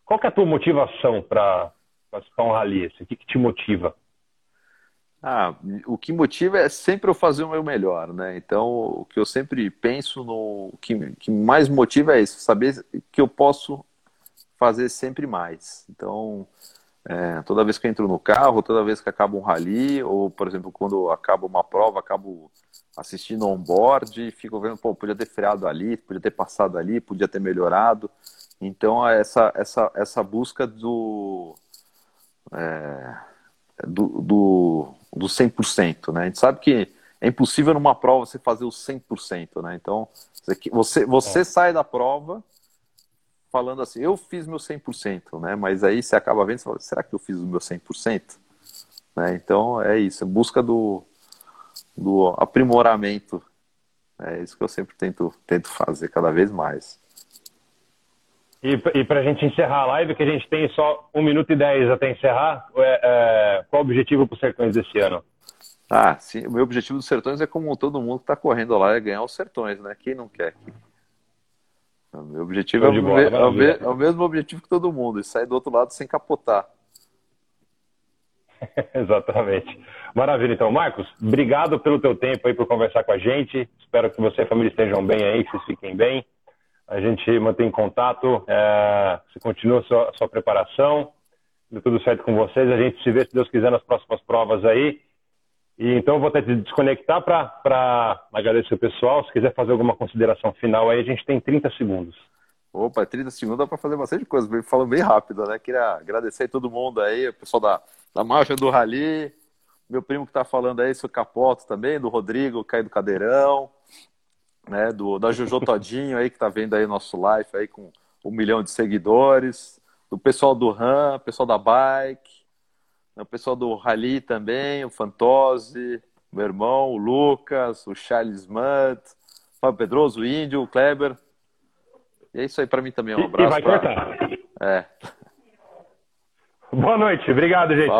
Qual que é a tua motivação para participar um rally? O que, que te motiva? Ah, o que motiva é sempre eu fazer o meu melhor, né? Então, o que eu sempre penso no o que, que mais motiva é isso, saber que eu posso fazer sempre mais. Então, é, toda vez que eu entro no carro, toda vez que acaba um rally, ou, por exemplo, quando acaba uma prova, acabo assistindo on-board, fico vendo, pô, podia ter freado ali, podia ter passado ali, podia ter melhorado. Então, essa, essa, essa busca do, é, do, do, do 100%, né? A gente sabe que é impossível numa prova você fazer o 100%, né? Então, você, você é. sai da prova falando assim, eu fiz meu 100%, né? Mas aí você acaba vendo e fala, será que eu fiz o meu 100%? Né? Então, é isso, é busca do, do aprimoramento. É isso que eu sempre tento, tento fazer cada vez mais. E, e para a gente encerrar a live, que a gente tem só 1 minuto e 10 até encerrar, é, é, qual o objetivo para os Sertões desse ano? Ah, sim, o meu objetivo dos Sertões é como todo mundo que está correndo lá, é ganhar os Sertões, né? Quem não quer? O meu objetivo é o, bola, é, o, é o, mesmo objetivo que todo mundo, e sair do outro lado sem capotar. Exatamente. Maravilha, então. Marcos, obrigado pelo teu tempo aí por conversar com a gente. Espero que você e a família estejam bem aí, que vocês fiquem bem. A gente mantém contato, é, você continua a sua, sua preparação, deu tudo certo com vocês. A gente se vê, se Deus quiser, nas próximas provas aí. E então vou até te desconectar para agradecer o pessoal. Se quiser fazer alguma consideração final aí, a gente tem 30 segundos. Opa, 30 segundos dá para fazer bastante coisa. Falando bem rápido, né? Queria agradecer a todo mundo aí, o pessoal da, da Marcha do Rally, meu primo que está falando aí, seu Capoto também, do Rodrigo, Caio do Cadeirão, né, do, da Jojo Todinho aí, que tá vendo aí nosso live aí com um milhão de seguidores, do pessoal do RAM, pessoal da Bike, né, o pessoal do Rally também, o Fantose, meu irmão, o Lucas, o Charles Mudd, o Fábio Pedroso, o Índio, o Kleber. E é isso aí para mim também, um abraço. E vai pra... cortar. É. Boa noite. Obrigado, gente.